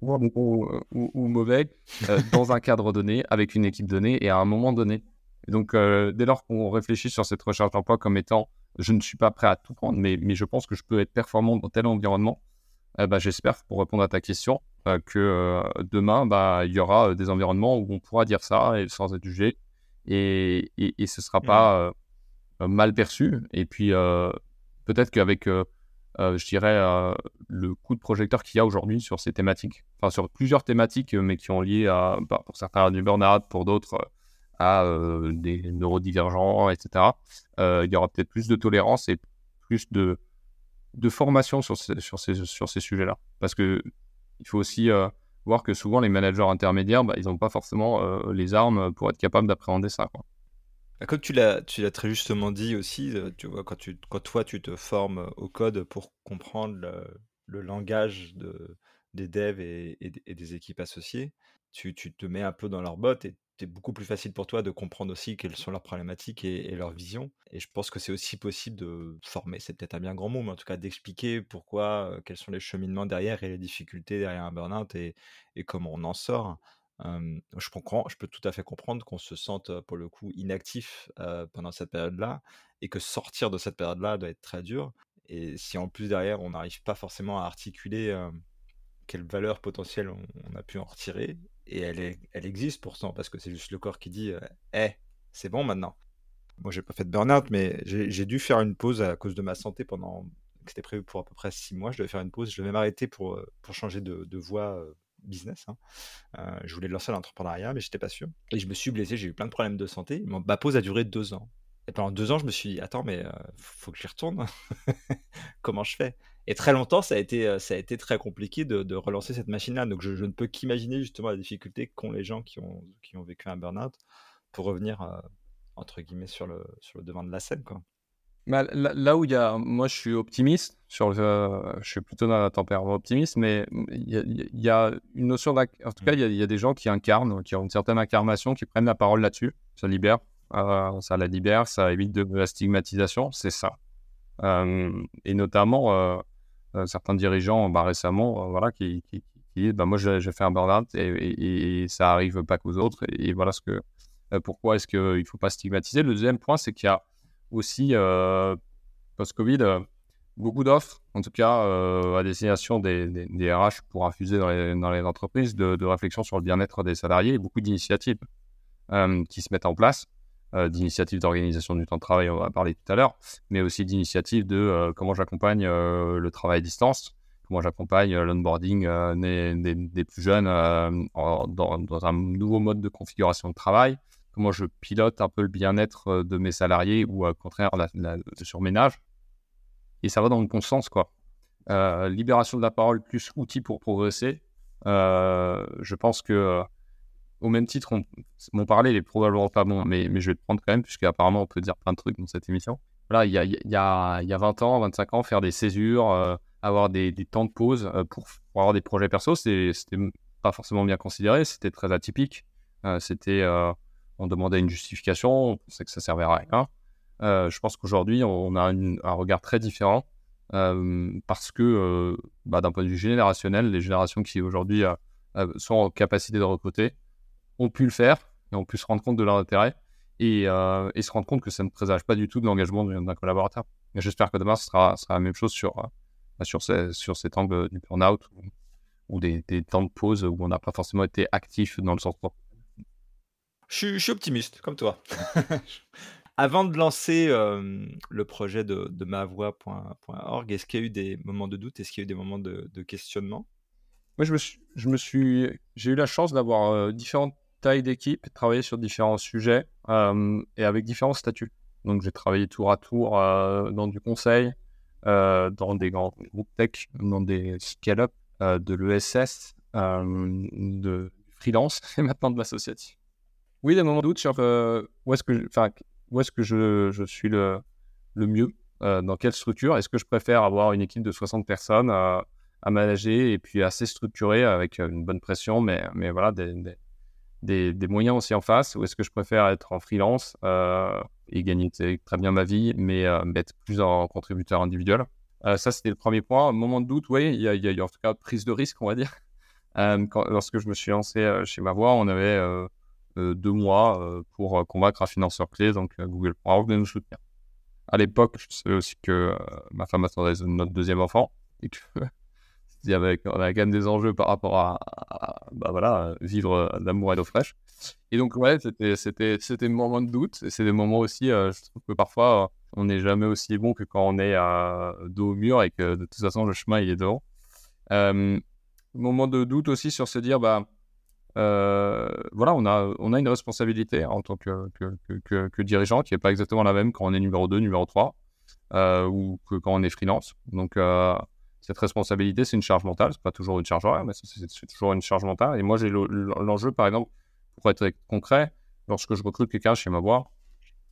Bon ou, ou, mauvais dans un cadre donné, avec une équipe donnée et à un moment donné. Et donc, dès lors qu'on réfléchit sur cette recherche d'emploi comme étant je ne suis pas prêt à tout prendre, mais, mais je pense que je peux être performant dans tel environnement, eh ben, j'espère, pour répondre à ta question, euh, que euh, demain, bah, il y aura euh, des environnements où on pourra dire ça et, sans être jugé. Et, et, ce ne sera pas mal perçu. Et puis, peut-être qu'avec, je dirais, le coup de projecteur qu'il y a aujourd'hui sur ces thématiques, enfin sur plusieurs thématiques, mais qui ont lié à, bah, pour certains à du burn-out, pour d'autres à des neurodivergents, etc., il y aura peut-être plus de tolérance et plus de de formation sur ces, sur ces, sur ces sujets-là. Parce que il faut aussi euh, voir que souvent les managers intermédiaires, bah, ils n'ont pas forcément euh, les armes pour être capables d'appréhender ça. Bah, comme tu l'as, très justement dit aussi, euh, tu vois, quand, toi tu te formes au code pour comprendre le, langage de, des devs et, et, des équipes associées, tu, te mets un peu dans leur botte et c'est beaucoup plus facile pour toi de comprendre aussi quelles sont leurs problématiques et, leurs visions. Et je pense que c'est aussi possible de former, c'est peut-être un bien grand mot, mais en tout cas d'expliquer pourquoi, quels sont les cheminements derrière et les difficultés derrière un burn-out et, comment on en sort. Je peux tout à fait comprendre qu'on se sente, pour le coup, inactif, pendant cette période-là et que sortir de cette période-là doit être très dur et si en plus derrière on n'arrive pas forcément à articuler, quelle valeur potentielle on a pu en retirer et elle elle existe pourtant parce que c'est juste le corps qui dit, «Eh, c'est bon maintenant». Moi j'ai pas fait de burn-out mais j'ai dû faire une pause à cause de ma santé pendant c'était prévu pour à peu près six mois, je devais faire une pause, je devais m'arrêter pour, pour changer de de voie, business. Hein. Euh, je voulais lancer l'entrepreneuriat, mais j'étais pas sûr. Et je me suis blessé, j'ai eu plein de problèmes de santé. Ma pause a duré deux ans. Et pendant deux ans, je me suis dit, attends, mais euh, faut que j'y retourne. Comment je fais? Et très longtemps, ça a été, euh, ça a été très compliqué de, relancer cette machine-là. Donc, je, ne peux qu'imaginer justement la difficulté qu'ont les gens qui ont, vécu un burn-out pour revenir, entre guillemets, sur le, sur le devant de la scène. Bah, là, où il y a, moi je suis optimiste, sur je suis plutôt dans la tempérament optimiste, mais il y, a, une notion, en tout cas, il y, a des gens qui incarnent, qui ont une certaine incarnation, qui prennent la parole là-dessus, ça libère, euh, ça la libère, ça évite de la stigmatisation, c'est ça. Euh, et notamment, euh, certains dirigeants bah, récemment, voilà, qui, disent, bah, moi j'ai fait un burn-out et, ça arrive pas qu'aux autres, et, voilà ce que, pourquoi est-ce qu'il ne faut pas stigmatiser. Le deuxième point, c'est qu'il y a aussi, euh, post-Covid, euh, beaucoup d'offres, en tout cas euh, à destination des, des, RH pour infuser dans les, entreprises, de, réflexion sur le bien-être des salariés beaucoup d'initiatives qui se mettent en place. d'initiatives d'organisation du temps de travail, on va parler tout à l'heure, mais aussi d'initiatives de comment j'accompagne le travail à distance, comment j'accompagne l'onboarding des, plus jeunes dans, un nouveau mode de configuration de travail, comment je pilote un peu le bien-être de mes salariés ou au contraire la, le surménage. Et ça va dans le bon sens, quoi. libération de la parole plus outil pour progresser. je pense que au même titre, on, mon parler est probablement pas bon, mais, mais je vais le prendre quand même, puisqu'apparemment on peut dire plein de trucs dans cette émission. Voilà, il y a, y, a, y a 20 ans, 25 ans, faire des césures, avoir des, des, temps de pause pour, pour, avoir des projets perso, c'était pas forcément bien considéré, c'était très atypique. c'était on demandait une justification, on pensait que ça servait à rien. Euh, je pense qu'aujourd'hui, on a un regard très différent euh, parce que, euh, bah, d'un point de vue générationnel, les générations qui aujourd'hui sont en capacité de recruter ont pu le faire et ont pu se rendre compte de leur intérêt et, se rendre compte que ça ne présage pas du tout de l'engagement d'un collaborateur. J'espère que demain, ce sera, la même chose sur, bah, sur, cet angle du burn-out ou, des, des, temps de pause où on n'a pas forcément été actif dans le sens propre. Je suis, optimiste, comme toi. Avant de lancer le projet de, de mavoix.org, est-ce qu'il y a eu des moments de doute? Est-ce qu'il y a eu des moments de, questionnement? Moi, je me suis, je me suis, j'ai eu la chance d'avoir différentes tailles d'équipe, travailler sur différents sujets et avec différents statuts. Donc, j'ai travaillé tour à tour dans du conseil, dans des grands groupes tech, dans des scale-up, de l'ESS, de freelance et maintenant de l'associatif. Oui, des moments de doute sur euh, où est-ce que, où est-ce que je, suis le, mieux, euh, dans quelle structure? Est-ce que je préfère avoir une équipe de 60 personnes à, manager et puis assez structurée avec euh, une bonne pression, mais, mais voilà, des, des, moyens aussi en face? Ou est-ce que je préfère être en freelance et gagner très bien ma vie, mais, être plus en contributeur individuel? Ça, c'était le premier point. Moment de doute, oui, il y, a, en tout cas prise de risque, on va dire. Lorsque je me suis lancé chez Ma Voix, on avait deux mois euh, pour euh, convaincre un financeur clé, donc Google.org, de nous soutenir. À l'époque, je savais aussi que ma femme attendait notre deuxième enfant et que il y avait, quand même des enjeux par rapport à, bah voilà, vivre d'amour et d'eau fraîche. Et donc, ouais, c'était, c'était, c'était des de doute. Et c'est des moments aussi, je trouve que parfois, on n'est jamais aussi bon que quand on est à dos au mur et que de toute façon, le chemin, il est devant. Euh, moment de doute aussi sur se dire, bah, euh, voilà, on a, on a une responsabilité en tant que, que, que, dirigeant qui n'est pas exactement la même quand on est numéro 2, numéro 3 euh, ou que quand on est freelance. Donc, euh, cette responsabilité, c'est une charge mentale. C'est pas toujours une charge horaire, mais c'est toujours une charge mentale. Et moi, j'ai l'enjeu, par exemple, pour être concret, lorsque je recrute quelqu'un chez ma voix,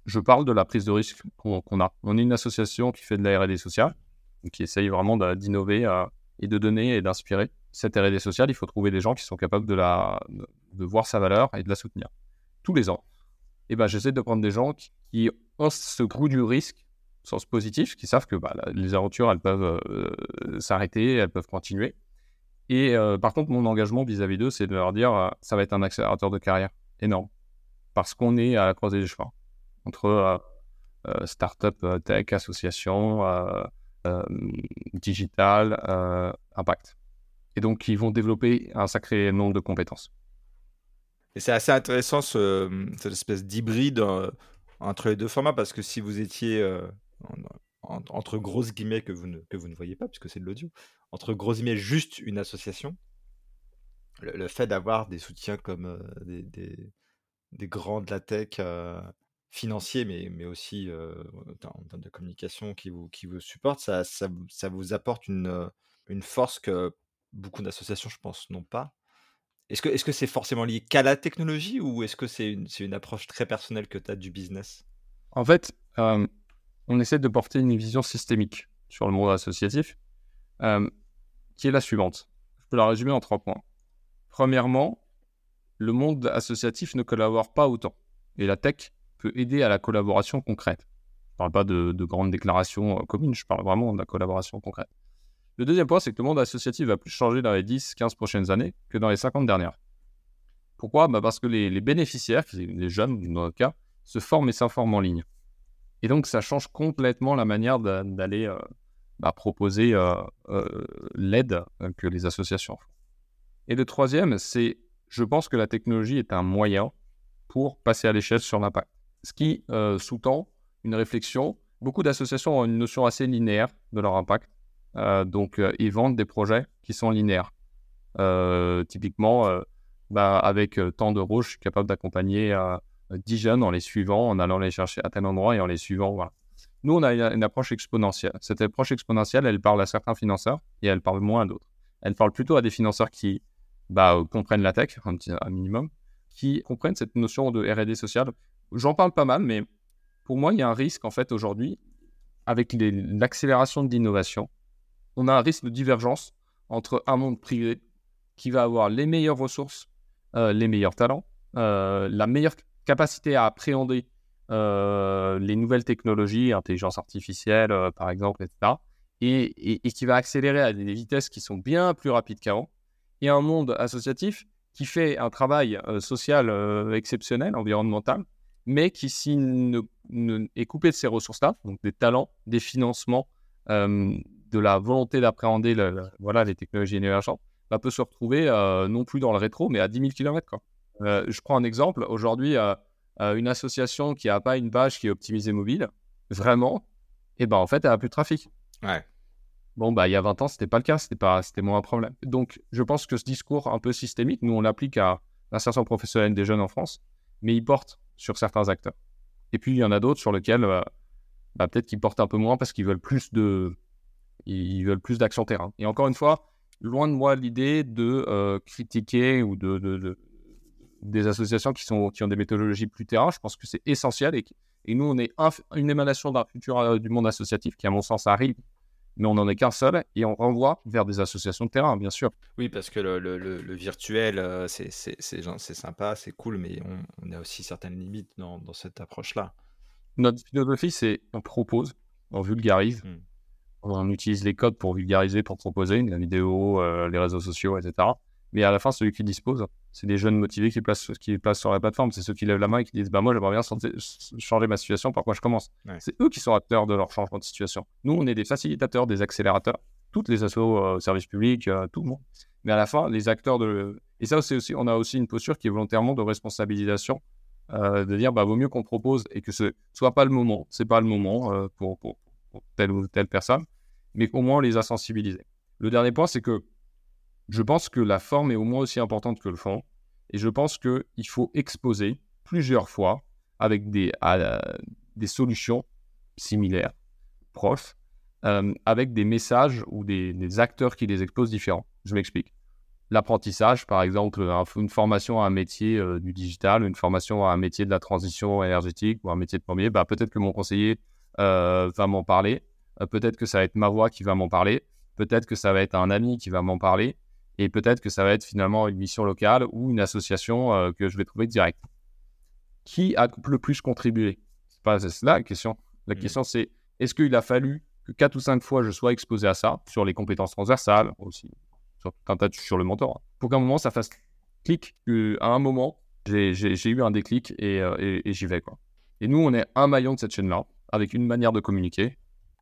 je parle de la prise de risque qu'on a. On est une association qui fait de la R&D sociale, qui essaye vraiment d'innover et de donner et d'inspirer cette R&D sociale, il faut trouver des gens qui sont capables de, la, de voir sa valeur et de la soutenir. Tous les ans, et eh ben, j'essaie de prendre des gens qui, ont ce goût du risque, sens positif, qui savent que bah, les aventures, elles peuvent euh, s'arrêter, elles peuvent continuer, Et par contre, mon engagement vis-à-vis d'eux, c'est de leur dire, ça va être un accélérateur de carrière énorme. Parce qu'on est à la croisée des chemins entre start-up, tech, association, digital, impact. Et donc, ils vont développer un sacré nombre de compétences. Et c'est assez intéressant cette espèce d'hybride entre les deux formats parce que si vous étiez entre grosses guillemets que vous ne, que vous ne voyez pas, puisque c'est de l'audio, entre grosses guillemets juste une association, le, fait d'avoir des soutiens comme euh, des, des, grands de la tech euh, financiers, mais, mais aussi euh, en termes de communication qui vous, qui vous supportent, ça, ça, ça vous apporte une, une force que beaucoup d'associations, je pense, n'ont pas. Est-ce que c'est -ce c'est forcément lié qu'à la technologie ou est-ce que c'est une, approche très personnelle que tu as du business? En fait, on essaie de porter une vision systémique sur le monde associatif, qui est la suivante. Je peux la résumer en trois points. Premièrement, le monde associatif ne collabore pas autant, et la tech peut aider à la collaboration concrète. Je ne parle pas de, grandes déclarations euh, communes, je parle vraiment de la collaboration concrète. Le deuxième point, c'est que le monde associatif va plus changer dans les 10-15 prochaines années que dans les 50 dernières. Pourquoi? Bah Parce que les, bénéficiaires, les jeunes dans notre cas, se forment et s'informent en ligne. Et donc, ça change complètement la manière d'aller euh, bah, proposer euh, euh, l'aide que les associations font. Et le troisième, c'est, je pense que la technologie est un moyen pour passer à l'échelle sur l'impact. Ce qui sous-tend une réflexion. Beaucoup d'associations ont une notion assez linéaire de leur impact. Donc, ils vendent des projets qui sont linéaires. typiquement, bah, avec tant d'euros, je suis capable d'accompagner 10 jeunes en les suivant, en allant les chercher à tel endroit et en les suivant. Voilà. Nous, on a une, approche exponentielle. Cette approche exponentielle, elle parle à certains financeurs et elle parle moins à d'autres. Elle parle plutôt à des financeurs qui bah, comprennent la tech, un, un minimum, qui comprennent cette notion de R&D sociale. J'en parle pas mal, mais pour moi, il y a un risque, en fait, aujourd'hui, avec l'accélération de l'innovation, on a un risque de divergence entre un monde privé qui va avoir les meilleures ressources, euh, les meilleurs talents, euh, la meilleure capacité à appréhender euh, les nouvelles technologies, intelligence artificielle par exemple, etc., et, qui va accélérer à des vitesses qui sont bien plus rapides qu'avant, et un monde associatif qui fait un travail social exceptionnel, environnemental, mais qui, s'il est coupé de ces ressources-là, donc des talents, des financements, de la volonté d'appréhender voilà, les technologies émergentes, bah, peut se retrouver non plus dans le rétro, mais à 10 000 km. Quoi. Euh, je prends un exemple. Aujourd'hui, euh, euh, une association qui n'a pas une page qui est optimisée mobile, vraiment, et eh ben en fait, elle n'a plus de trafic. Ouais. Bon, bah, il y a 20 ans, c'était pas le cas, c'était moins un problème. Donc, je pense que ce discours un peu systémique, nous, on l'applique à l'insertion professionnelle des jeunes en France, mais il porte sur certains acteurs. Et puis, il y en a d'autres sur lesquels, bah, peut-être qu'ils portent un peu moins parce qu'ils veulent plus de, ils veulent plus d'action terrain. Et encore une fois, loin de moi l'idée de critiquer ou de, de, des associations qui, sont, qui ont des méthodologies plus terrain. Je pense que c'est essentiel. Et, et, nous, on est une émanation d'un futur euh, du monde associatif qui, à mon sens, arrive. Mais on n'en est qu'un seul et on renvoie vers des associations de terrain, bien sûr. Oui, parce que le, le, le, virtuel, euh, c'est sympa, c'est cool, mais on, a aussi certaines limites dans, dans cette approche-là. Notre philosophie, c'est on propose, on vulgarise, hmm. On utilise les codes pour vulgariser, pour proposer, la vidéo, euh, les réseaux sociaux, etc. Mais à la fin, celui qui dispose, c'est des jeunes motivés qui placent, qui placent sur la plateforme. C'est ceux qui lèvent la main et qui disent bah, Moi, j'aimerais bien changer ma situation, par quoi je commence C'est eux qui sont acteurs de leur changement de situation. Nous, on est des facilitateurs, des accélérateurs. Toutes les assos, euh, services publics, euh, tout le monde. Mais à la fin, les acteurs de. Et ça, c'est aussi, on a aussi une posture qui est volontairement de responsabilisation, euh, de dire bah, vaut mieux qu'on propose et que ce soit pas le moment. C'est pas le moment pour, pour, pour, telle ou telle personne, mais qu'au moins on les a sensibilisés. Le dernier point, c'est que je pense que la forme est au moins aussi importante que le fond. Et je pense qu'il faut exposer plusieurs fois avec des, des solutions similaires, proches, euh, avec des messages ou des, acteurs qui les exposent différents. Je m'explique. L'apprentissage, par exemple, une formation à un métier euh, du digital, une formation à un métier de la transition énergétique ou un métier de premier, bah, peut-être que mon conseiller va m'en parler, peut-être que ça va être ma voix qui va m'en parler, peut-être que ça va être un ami qui va m'en parler, et peut-être que ça va être finalement une mission locale ou une association euh, que je vais trouver direct. Qui a le plus contribué? C'est pas là la question. La mmh. question, c'est est-ce qu'il a fallu que quatre ou cinq fois je sois exposé à ça, sur les compétences transversales, aussi sur un tas sur le mentor, hein. pour qu'à un moment ça fasse clic, à un moment, j'ai eu un déclic et, j'y vais. Quoi. Et nous, on est un maillon de cette chaîne-là, avec une manière de communiquer.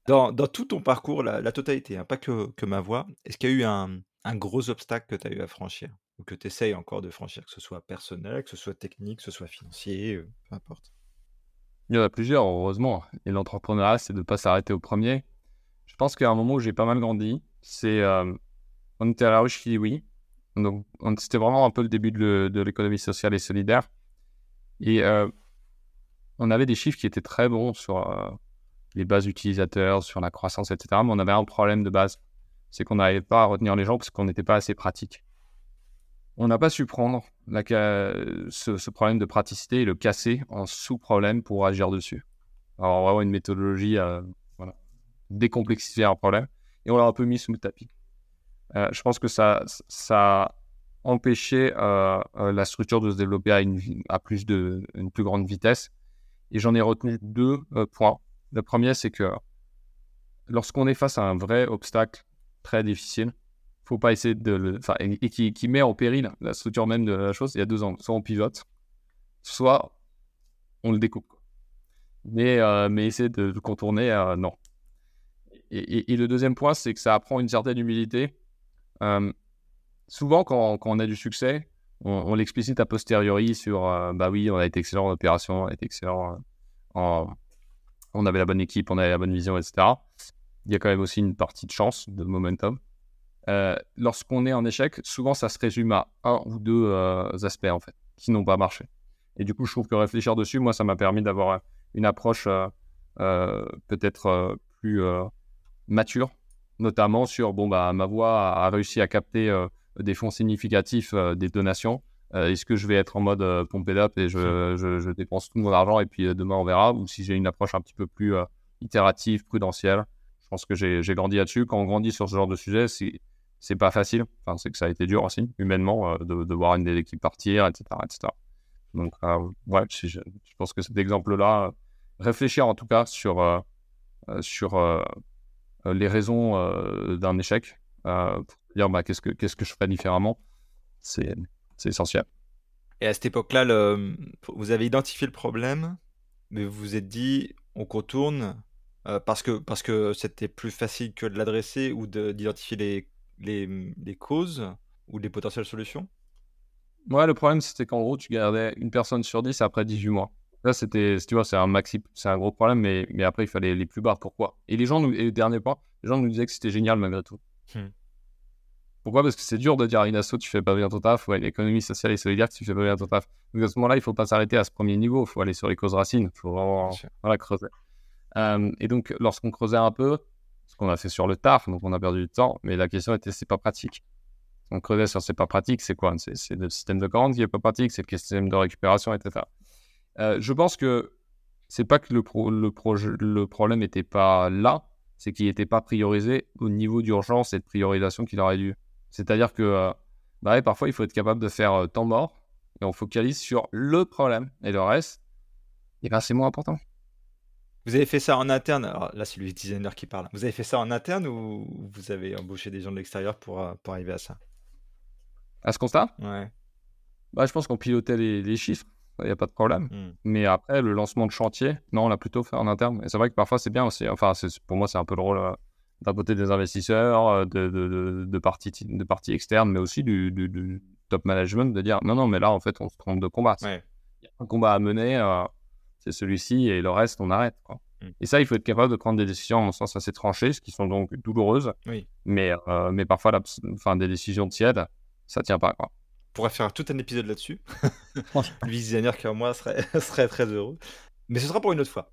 Dans, tout ton parcours, la, totalité, hein, pas que, que, ma voix, est-ce qu'il y a eu un, un gros obstacle que tu as eu à franchir ou que tu essayes encore de franchir, que ce soit personnel, que ce soit technique, que ce soit financier, peu importe? Il y en a plusieurs, heureusement. Et l'entrepreneuriat, c'est de ne pas s'arrêter au premier. Je pense qu'à un moment où j'ai pas mal grandi, c'est. on était à la ruche oui. Donc, c'était vraiment un peu le début de l'économie sociale et solidaire. Et on avait des chiffres qui étaient très bons sur les bases utilisateurs, sur la croissance, etc. Mais on avait un problème de base. C'est qu'on n'arrivait pas à retenir les gens parce qu'on n'était pas assez pratique. On n'a pas su prendre ce, problème de praticité et le casser en sous-problème pour agir dessus. Alors, vraiment une méthodologie à voilà, décomplexifier un problème. Et on l'a un peu mis sous le tapis. Euh, je pense que ça, ça a empêché euh, euh, la structure de se développer à, à plus de, une plus grande vitesse. Et j'en ai retenu deux points. Le premier, c'est que lorsqu'on est face à un vrai obstacle très difficile, faut pas essayer de le, et, qui, met en péril la structure même de la chose, il y a deux angles. Soit on pivote, soit on le découpe. Mais, mais essayer de contourner, non. Et, et, le deuxième point, c'est que ça apprend une certaine humilité souvent, quand, on a du succès, on, l'explicite a posteriori sur bah oui, on a été excellent en opération, on a été excellent en, on avait la bonne équipe, on avait la bonne vision, etc. Il y a quand même aussi une partie de chance, de momentum. Lorsqu'on est en échec, souvent ça se résume à un ou deux aspects en fait, qui n'ont pas marché. Et du coup, je trouve que réfléchir dessus, moi, ça m'a permis d'avoir une approche peut-être plus mature notamment sur bon bah ma voix a réussi à capter euh, des fonds significatifs euh, des donations. Euh, est-ce que je vais être en mode pompe up et je, je, dépense tout mon argent et puis demain on verra? Ou si j'ai une approche un petit peu plus itérative, prudentielle? Je pense que j'ai grandi là-dessus. Quand on grandit sur ce genre de sujet, c'est pas facile. Enfin, c'est que ça a été dur aussi, humainement, de, de, voir une des équipes partir, etc. etc. Donc, ouais, je, je, pense que cet exemple-là, réfléchir en tout cas sur, sur euh, les raisons euh, d'un échec, euh, pour dire bah, qu'est-ce que qu'est-ce que je ferais différemment, c'est essentiel. Et à cette époque-là, vous avez identifié le problème, mais vous vous êtes dit, on contourne parce que parce que c'était plus facile que de l'adresser ou d'identifier les, les, les, causes ou les potentielles solutions? Ouais, le problème, c'était qu'en gros, tu gardais une personne sur 10 après 18 mois. Là, c'était, tu vois, c'est un maxi, c'est un gros problème, mais, mais après, il fallait les plus bas. Pourquoi? Et les gens, nous, et le dernier point, les gens nous disaient que c'était génial malgré tout. Hmm. Pourquoi? Parce que c'est dur de dire à une asso, tu fais pas bien ton taf, ouais, l'économie sociale et solidaire, tu fais pas bien ton taf. Donc à ce moment-là, il faut pas s'arrêter à ce premier niveau, il faut aller sur les causes racines, il faut vraiment voilà, creuser. Euh, et donc, lorsqu'on creusait un peu, ce qu'on a fait sur le taf, donc on a perdu du temps, mais la question était, c'est pas pratique. On creusait sur c'est pas pratique, c'est quoi? C'est, le système de commande qui est pas pratique, c'est le système de récupération, etc. Euh, je pense que c'est pas que le, le, le problème n'était pas là, c'est qu'il n'était pas priorisé au niveau d'urgence et de priorisation qu'il aurait dû. C'est-à-dire que euh, bah parfois, il faut être capable de faire euh, temps mort et on focalise sur le problème. Et le reste, et eh ben, c'est moins important. Vous avez fait ça en interne Alors là, c'est le designer qui parle. Vous avez fait ça en interne ou vous avez embauché des gens de l'extérieur pour, pour arriver à ça? À ce constat? Ouais. Bah, je pense qu'on pilotait les chiffres il n'y a pas de problème. Hmm. Mais après, le lancement de chantier, non, on l'a plutôt fait en interne. Et c'est vrai que parfois, c'est bien aussi. Enfin, pour moi, c'est un peu le rôle euh, d'un côté des investisseurs, euh, de, de, de, parties, de parties externes, mais aussi du, top management, de dire non, non, mais là, en fait, on se trompe de combat. Il y a un combat à mener, euh, c'est celui-ci, et le reste, on arrête. Quoi. Hmm. Et ça, il faut être capable de prendre des décisions, en sens assez tranchées, ce qui sont donc douloureuses. Oui. Mais, mais parfois, la, enfin, des décisions tièdes, ça tient pas. Quoi pourrait faire tout un épisode là-dessus. le designer qui, moi, serait, serait très heureux. Mais ce sera pour une autre fois.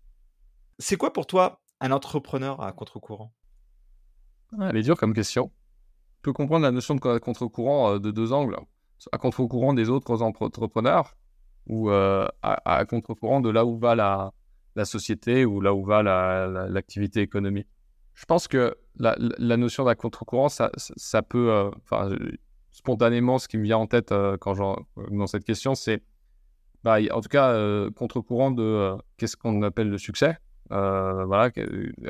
c'est quoi pour toi un entrepreneur à contre-courant? Elle est dure comme question. Tu peux comprendre la notion de contre-courant euh, de deux angles. À contre-courant des autres entrepreneurs ou euh, à, contre-courant de là où va la, la, société ou là où va l'activité la, économique? Je pense que la, notion d'un contre-courant, ça, ça, peut. Euh, spontanément, ce qui me vient en tête euh, quand dans cette question, c'est bah, en tout cas euh, contre-courant de euh, qu'est-ce qu'on appelle le succès. voilà,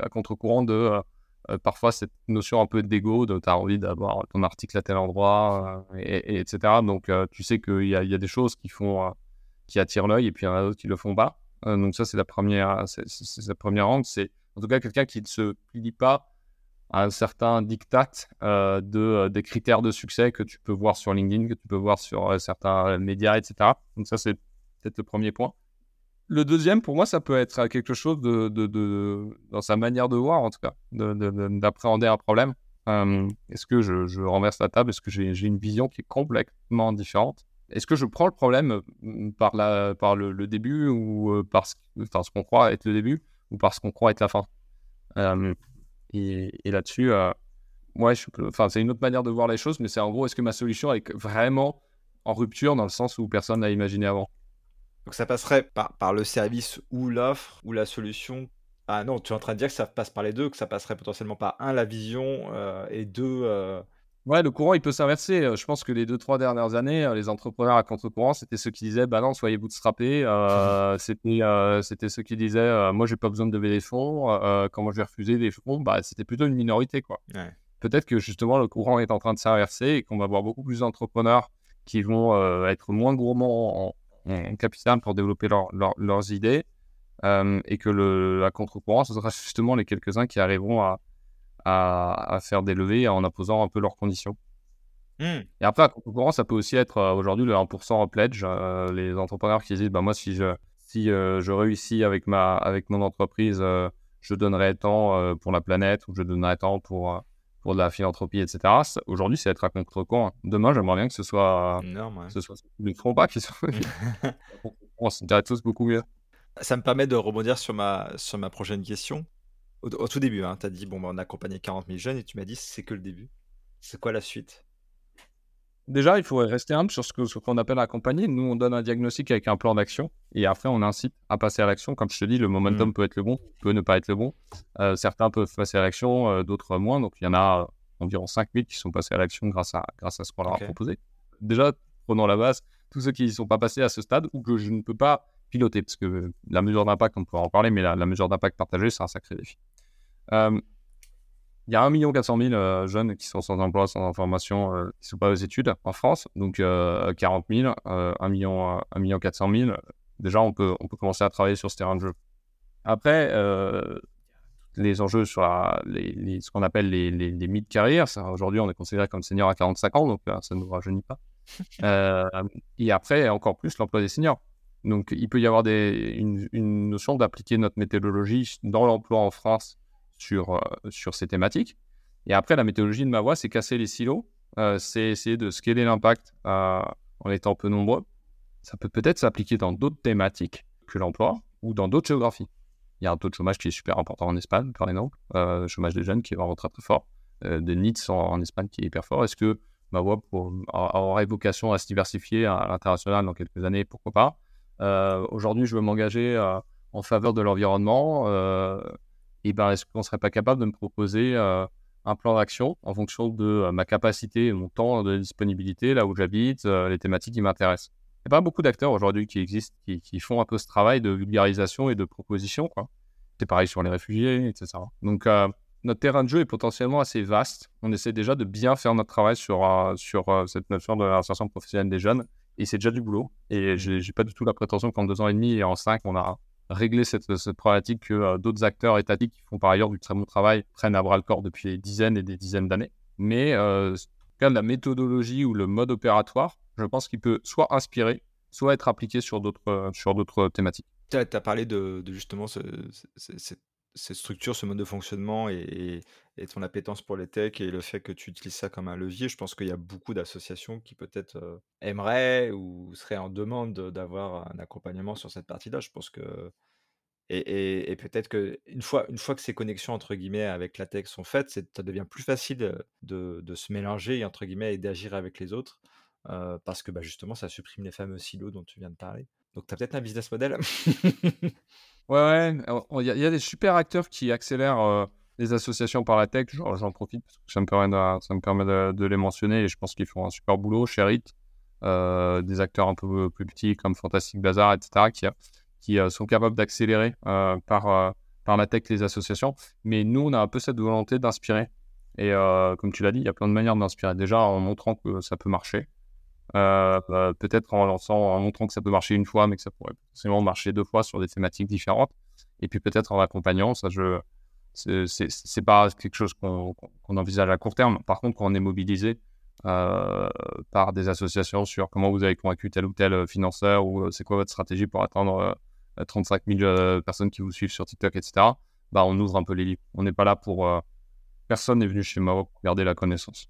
à contre-courant de parfois cette notion un peu d'ego, de tu as envie d'avoir ton article à tel endroit, et, etc. Donc tu sais qu'il y, y, a des choses qui font qui attirent l'œil et puis il y en a d'autres qui le font pas. donc ça c'est la première, c'est, la première angle. C'est en tout cas quelqu'un qui ne se plie pas un certain diktat de, des critères de succès que tu peux voir sur LinkedIn, que tu peux voir sur certains médias, etc. Donc ça c'est peut-être le premier point. Le deuxième, pour moi, ça peut être quelque chose de, dans sa manière de voir, en tout cas, d'appréhender un problème. Euh, est-ce que je, renverse la table? Est-ce que j'ai une vision qui est complètement différente? Est-ce que je prends le problème euh, par, la, par le, début ou euh, par ce, qu'on croit être le début ou par ce qu'on croit être la fin? Et, là-dessus, ouais, c'est une autre manière de voir les choses, mais c'est en gros, est-ce que ma solution est vraiment en rupture dans le sens où personne n'a imaginé avant? Donc ça passerait par, par le service ou l'offre ou la solution. Ah non, tu es en train de dire que ça passe par les deux, que ça passerait potentiellement par un, la vision, euh, et deux... Euh, ouais, le courant, il peut s'inverser. Euh, je pense que les deux, trois dernières années, les entrepreneurs à contre-courant, c'était ceux qui disaient, bah non, soyez bootstrappés. Euh, c'était, c'était ceux qui disaient, moi, j'ai pas besoin de lever des fonds. moi, je vais refuser des fonds, bah, c'était plutôt une minorité, quoi. Peut-être que justement, le courant est en train de s'inverser et qu'on va voir beaucoup plus d'entrepreneurs qui vont être moins gourmands en, en capital pour développer leurs idées euh, et que le, à contre-courant, ce sera justement les quelques-uns qui arriveront à, à, faire des levées en imposant un peu leurs conditions. Hmm. Et après, à contre-courant, ça peut aussi être euh, aujourd'hui le 1% en pledge. Euh, les entrepreneurs qui disent bah, Moi, si je, si, je réussis avec, ma, avec mon entreprise, je donnerai tant pour la planète ou je donnerai tant pour pour de la philanthropie, etc. Aujourd'hui, c'est être à contre-courant. Demain, j'aimerais bien que ce soit, Énorme, ce soit les feront pas qui sont. on s'intéresse tous beaucoup mieux. Ça me permet de rebondir sur ma, sur ma prochaine question. Au, tout début, hein, tu as dit bon, bah, on a accompagné 40 000 jeunes et tu m'as dit c'est que le début. C'est quoi la suite? Déjà, il faut rester humble sur ce qu'on ce appelle accompagner. Nous, on donne un diagnostic avec un plan d'action et après, on incite à passer à l'action. Comme je te dis, le momentum mmh. peut être le bon, peut ne pas être le bon. Euh, certains peuvent passer à l'action, euh, d'autres moins. Donc, il y en a environ 5000 qui sont passés à l'action grâce à, grâce à ce qu'on leur a proposé. Déjà, prenons la base, tous ceux qui ne sont pas passés à ce stade ou que je ne peux pas piloter, parce que la mesure d'impact, on pourra en parler, mais la, mesure d'impact partagée, c'est un sacré défi. Euh, il y a 1 400 000 jeunes qui sont sans emploi, sans information, euh, qui ne sont pas aux études en France. Donc 40 000, 1 million, 1 million 400 000. Déjà, on peut, on peut commencer à travailler sur ce terrain de jeu. Après, euh, les enjeux sur les, ce qu'on appelle les, les, les mid-carrières, aujourd'hui, on est considéré comme senior à 45 ans, donc ça ne nous rajeunit pas. Euh, et après, encore plus, l'emploi des seniors. Donc, il peut y avoir une, notion d'appliquer notre méthodologie dans l'emploi en France sur, euh, sur ces thématiques. Et après, la méthodologie de ma voix, c'est casser les silos, euh, c'est essayer de scaler l'impact euh, en étant peu nombreux. Ça peut peut-être s'appliquer dans d'autres thématiques que l'emploi ou dans d'autres géographies. Il y a un taux de chômage qui est super important en Espagne, par exemple, le chômage des jeunes qui est vraiment très très fort, des needs en, Espagne qui est hyper fort. Est-ce que ma voix aurait vocation à se diversifier à l'international dans quelques années? Pourquoi pas? Aujourd'hui, je veux m'engager en faveur de l'environnement et ben, est-ce qu'on serait pas capable de me proposer euh, un plan d'action en fonction de euh, ma capacité mon temps de disponibilité, là où j'habite, euh, les thématiques qui m'intéressent Il n'y a pas beaucoup d'acteurs aujourd'hui qui existent, qui, font un peu ce travail de vulgarisation et de proposition. C'est pareil sur les réfugiés, etc. Donc, notre terrain de jeu est potentiellement assez vaste. On essaie déjà de bien faire notre travail sur, sur cette notion de l'insertion professionnelle des jeunes. Et c'est déjà du boulot. Et je n'ai pas du tout la prétention qu'en deux ans et demi et en cinq, on a régler cette, cette problématique que euh, d'autres acteurs étatiques qui font par ailleurs du très bon travail prennent à bras le corps depuis des dizaines et des dizaines d'années. Mais euh, en tout cas, la méthodologie ou le mode opératoire, je pense qu'il peut soit inspirer, soit être appliqué sur d'autres, euh, thématiques. Tu as, parlé de, justement ce, cette structure, ce mode de fonctionnement et, ton appétence pour les techs et le fait que tu utilises ça comme un levier, je pense qu'il y a beaucoup d'associations qui peut-être euh, aimeraient ou seraient en demande d'avoir un accompagnement sur cette partie-là. Je pense que et, peut-être que une fois, une fois que ces connexions entre guillemets avec la tech sont faites, ça devient plus facile de, de se mélanger entre guillemets et d'agir avec les autres euh, parce que bah, justement ça supprime les fameux silos dont tu viens de parler. Donc tu as peut-être un business model? Ouais, ouais. Il y, a des super acteurs qui accélèrent euh, les associations par la tech. J'en profite parce que ça me permet, de, ça me permet de, les mentionner et je pense qu'ils font un super boulot. Sherit, euh, des acteurs un peu plus petits comme Fantastic Bazar, etc., qui, qui euh, sont capables d'accélérer par, par la tech, les associations. Mais nous, on a un peu cette volonté d'inspirer. Et comme tu l'as dit, il y a plein de manières d'inspirer. Déjà en montrant que ça peut marcher. Bah, peut-être en montrant que ça peut marcher une fois, mais que ça pourrait potentiellement marcher deux fois sur des thématiques différentes. Et puis peut-être en accompagnant, ça je c'est pas quelque chose qu'on envisage à court terme. Par contre, quand on est mobilisé euh, par des associations sur comment vous avez convaincu tel ou tel euh, financeur ou euh, c'est quoi votre stratégie pour atteindre 35 000 personnes qui vous suivent sur TikTok, etc., bah, on ouvre un peu les livres. On n'est pas là pour. personne n'est venu chez moi pour garder la connaissance.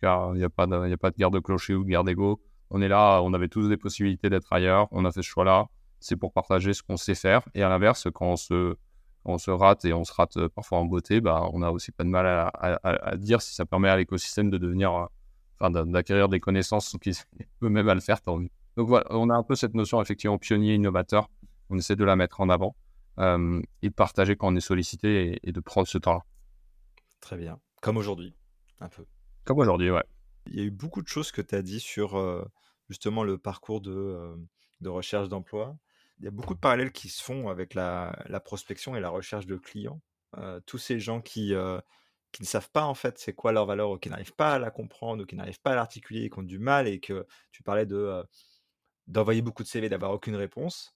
Car il n'y a, pas de, a pas de guerre de clocher ou de guerre d'ego. On est là, on avait tous des possibilités d'être ailleurs. On a fait ce choix-là. C'est pour partager ce qu'on sait faire. Et à l'inverse, quand on se on se rate et on se rate parfois en beauté, bah, on n'a aussi pas de mal à, dire si ça permet à l'écosystème de devenir, enfin, d'acquérir des connaissances qui peut même à le faire, tant. Donc voilà, on a un peu cette notion effectivement pionnier, innovateur. On essaie de la mettre en avant et de partager quand on est sollicité et, de prendre ce temps-là. Très bien. Comme aujourd'hui, un peu. Comme aujourd'hui, ouais. Il y a eu beaucoup de choses que tu as dit sur justement le parcours de, recherche d'emploi il y a beaucoup de parallèles qui se font avec la, prospection et la recherche de clients. Tous ces gens qui, ne savent pas en fait c'est quoi leur valeur ou qui n'arrivent pas à la comprendre ou qui n'arrivent pas à l'articuler et qui ont du mal et que tu parlais de d'envoyer beaucoup de CV, d'avoir aucune réponse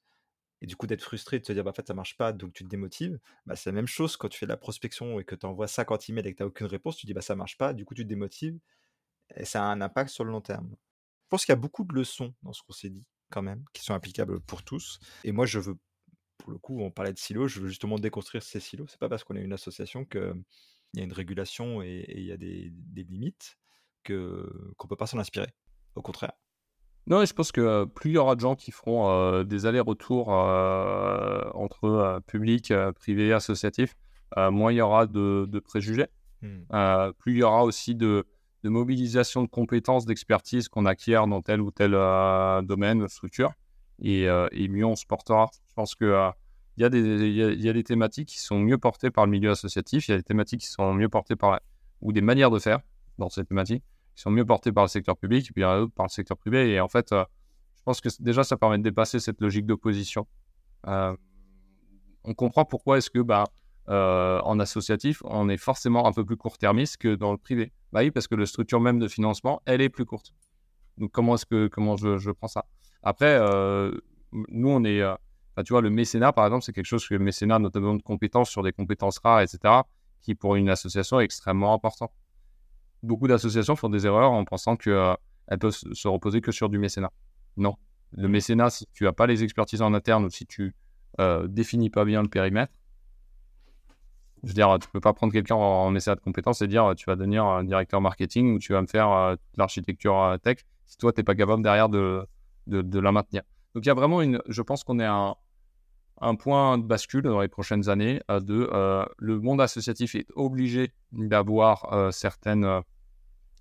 et du coup d'être frustré, de te dire bah, en fait ça marche pas donc tu te démotives. Bah, c'est la même chose quand tu fais de la prospection et que tu envoies 50 emails et que tu n'as aucune réponse, tu dis bah ça marche pas, du coup tu te démotives et ça a un impact sur le long terme. Je pense qu'il y a beaucoup de leçons dans ce qu'on s'est dit quand même, qui sont applicables pour tous. Et moi, je veux, pour le coup, on parlait de silos, je veux justement déconstruire ces silos. C'est pas parce qu'on est une association qu'il y a une régulation et il y a des, limites que qu'on peut pas s'en inspirer. Au contraire. Non, et je pense que plus il y aura de gens qui feront des allers-retours entre public, privé, associatif, moins il y aura de, préjugés. Mmh. plus il y aura aussi de, de mobilisation de compétences, d'expertise qu'on acquiert dans tel ou tel euh, domaine, structure, et, euh, et, mieux on se portera. Je pense qu'il euh, il y, a y, a, des thématiques qui sont mieux portées par le milieu associatif, il y a des thématiques qui sont mieux portées par, ou des manières de faire dans ces thématiques, qui sont mieux portées par le secteur public, et puis par le secteur privé. Et en fait, je pense que déjà, ça permet de dépasser cette logique d'opposition. on comprend pourquoi est-ce que bah, en associatif, on est forcément un peu plus court-termiste que dans le privé. Bah oui, parce que la structure même de financement, elle est plus courte. Donc comment est-ce que comment je, je, prends ça? Après, euh, nous on est, euh, tu vois, le mécénat par exemple, c'est quelque chose que le mécénat, notamment de compétences sur des compétences rares, etc., qui pour une association est extrêmement important. Beaucoup d'associations font des erreurs en pensant qu'elles euh, peuvent se reposer que sur du mécénat. Non, le mécénat, si tu n'as pas les expertises en interne ou si tu définis pas bien le périmètre, je veux dire, tu peux pas prendre quelqu'un en, en, de compétences et dire tu vas devenir un directeur marketing ou tu vas me faire euh, l'architecture euh, tech si toi, tu n'es pas capable derrière de, de, la maintenir. Donc, il y a vraiment une. Je pense qu'on est à un, point de bascule dans les prochaines années euh, de le monde associatif est obligé d'avoir certaines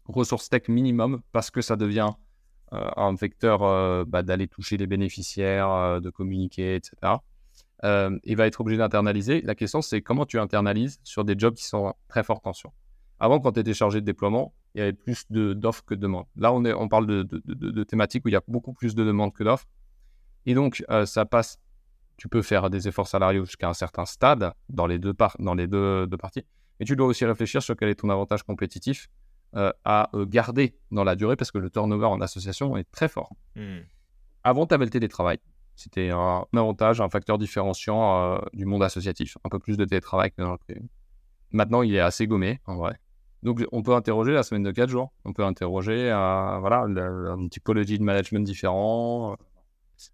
ressources tech minimum parce que ça devient un vecteur bah, d'aller toucher les bénéficiaires, de communiquer, etc euh, il va être obligé d'internaliser. La question, c'est comment tu internalises sur des jobs qui sont très forte tension. Avant, quand tu étais chargé de déploiement, il y avait plus d'offres que de demandes. Là, on, est, on parle de, de, thématiques où il y a beaucoup plus de demandes que d'offres. Et donc, euh, ça passe. Tu peux faire des efforts salariaux jusqu'à un certain stade dans les deux, dans les deux, deux, parties. Mais tu dois aussi réfléchir sur quel est ton avantage compétitif euh, à garder dans la durée parce que le turnover en association est très fort. Mmh. Avant, tu avais le télétravail. C'était un avantage, un facteur différenciant euh, du monde associatif. Un peu plus de télétravail que dans le privé. Maintenant, il est assez gommé, en vrai. Donc, on peut interroger la semaine de 4 jours. On peut interroger euh, voilà, une typologie de management différent.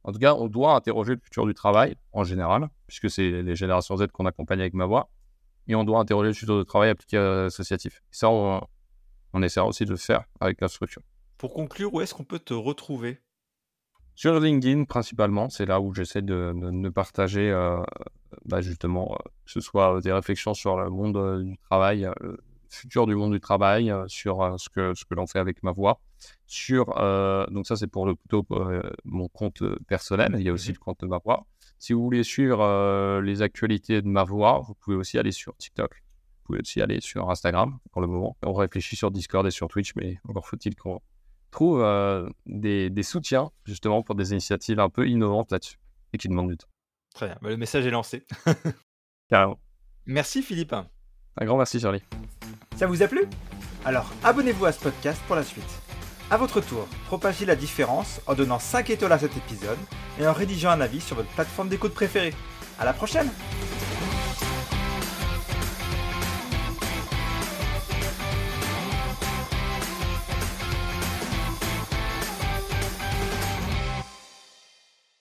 En tout cas, on doit interroger le futur du travail en général, puisque c'est les générations Z qu'on accompagne avec ma voix. Et on doit interroger le futur du travail appliqué associatif. ça, on, on essaiera aussi de le faire avec la structure. Pour conclure, où est-ce qu'on peut te retrouver? Sur LinkedIn, principalement, c'est là où j'essaie de, de, partager euh, bah, justement, euh, que ce soit des réflexions sur le monde euh, du travail, le futur du monde du travail, sur ce que, ce que l'on fait avec ma voix. Sur, donc ça, c'est pour le, plutôt mon compte personnel. Il y a aussi mmh le compte de ma voix. Si vous voulez suivre les actualités de ma voix, vous pouvez aussi aller sur TikTok. Vous pouvez aussi aller sur Instagram pour le moment. On réfléchit sur Discord et sur Twitch, mais encore faut-il qu'on trouve euh, des, des, soutiens justement pour des initiatives un peu innovantes là-dessus et qui demandent du temps. Très bien, bah, le message est lancé. Carrément. Merci Philippe. Un grand merci, Charlie. Ça vous a plu? Alors abonnez-vous à ce podcast pour la suite. A votre tour, propagez la différence en donnant 5 étoiles à cet épisode et en rédigeant un avis sur votre plateforme d'écoute préférée. À la prochaine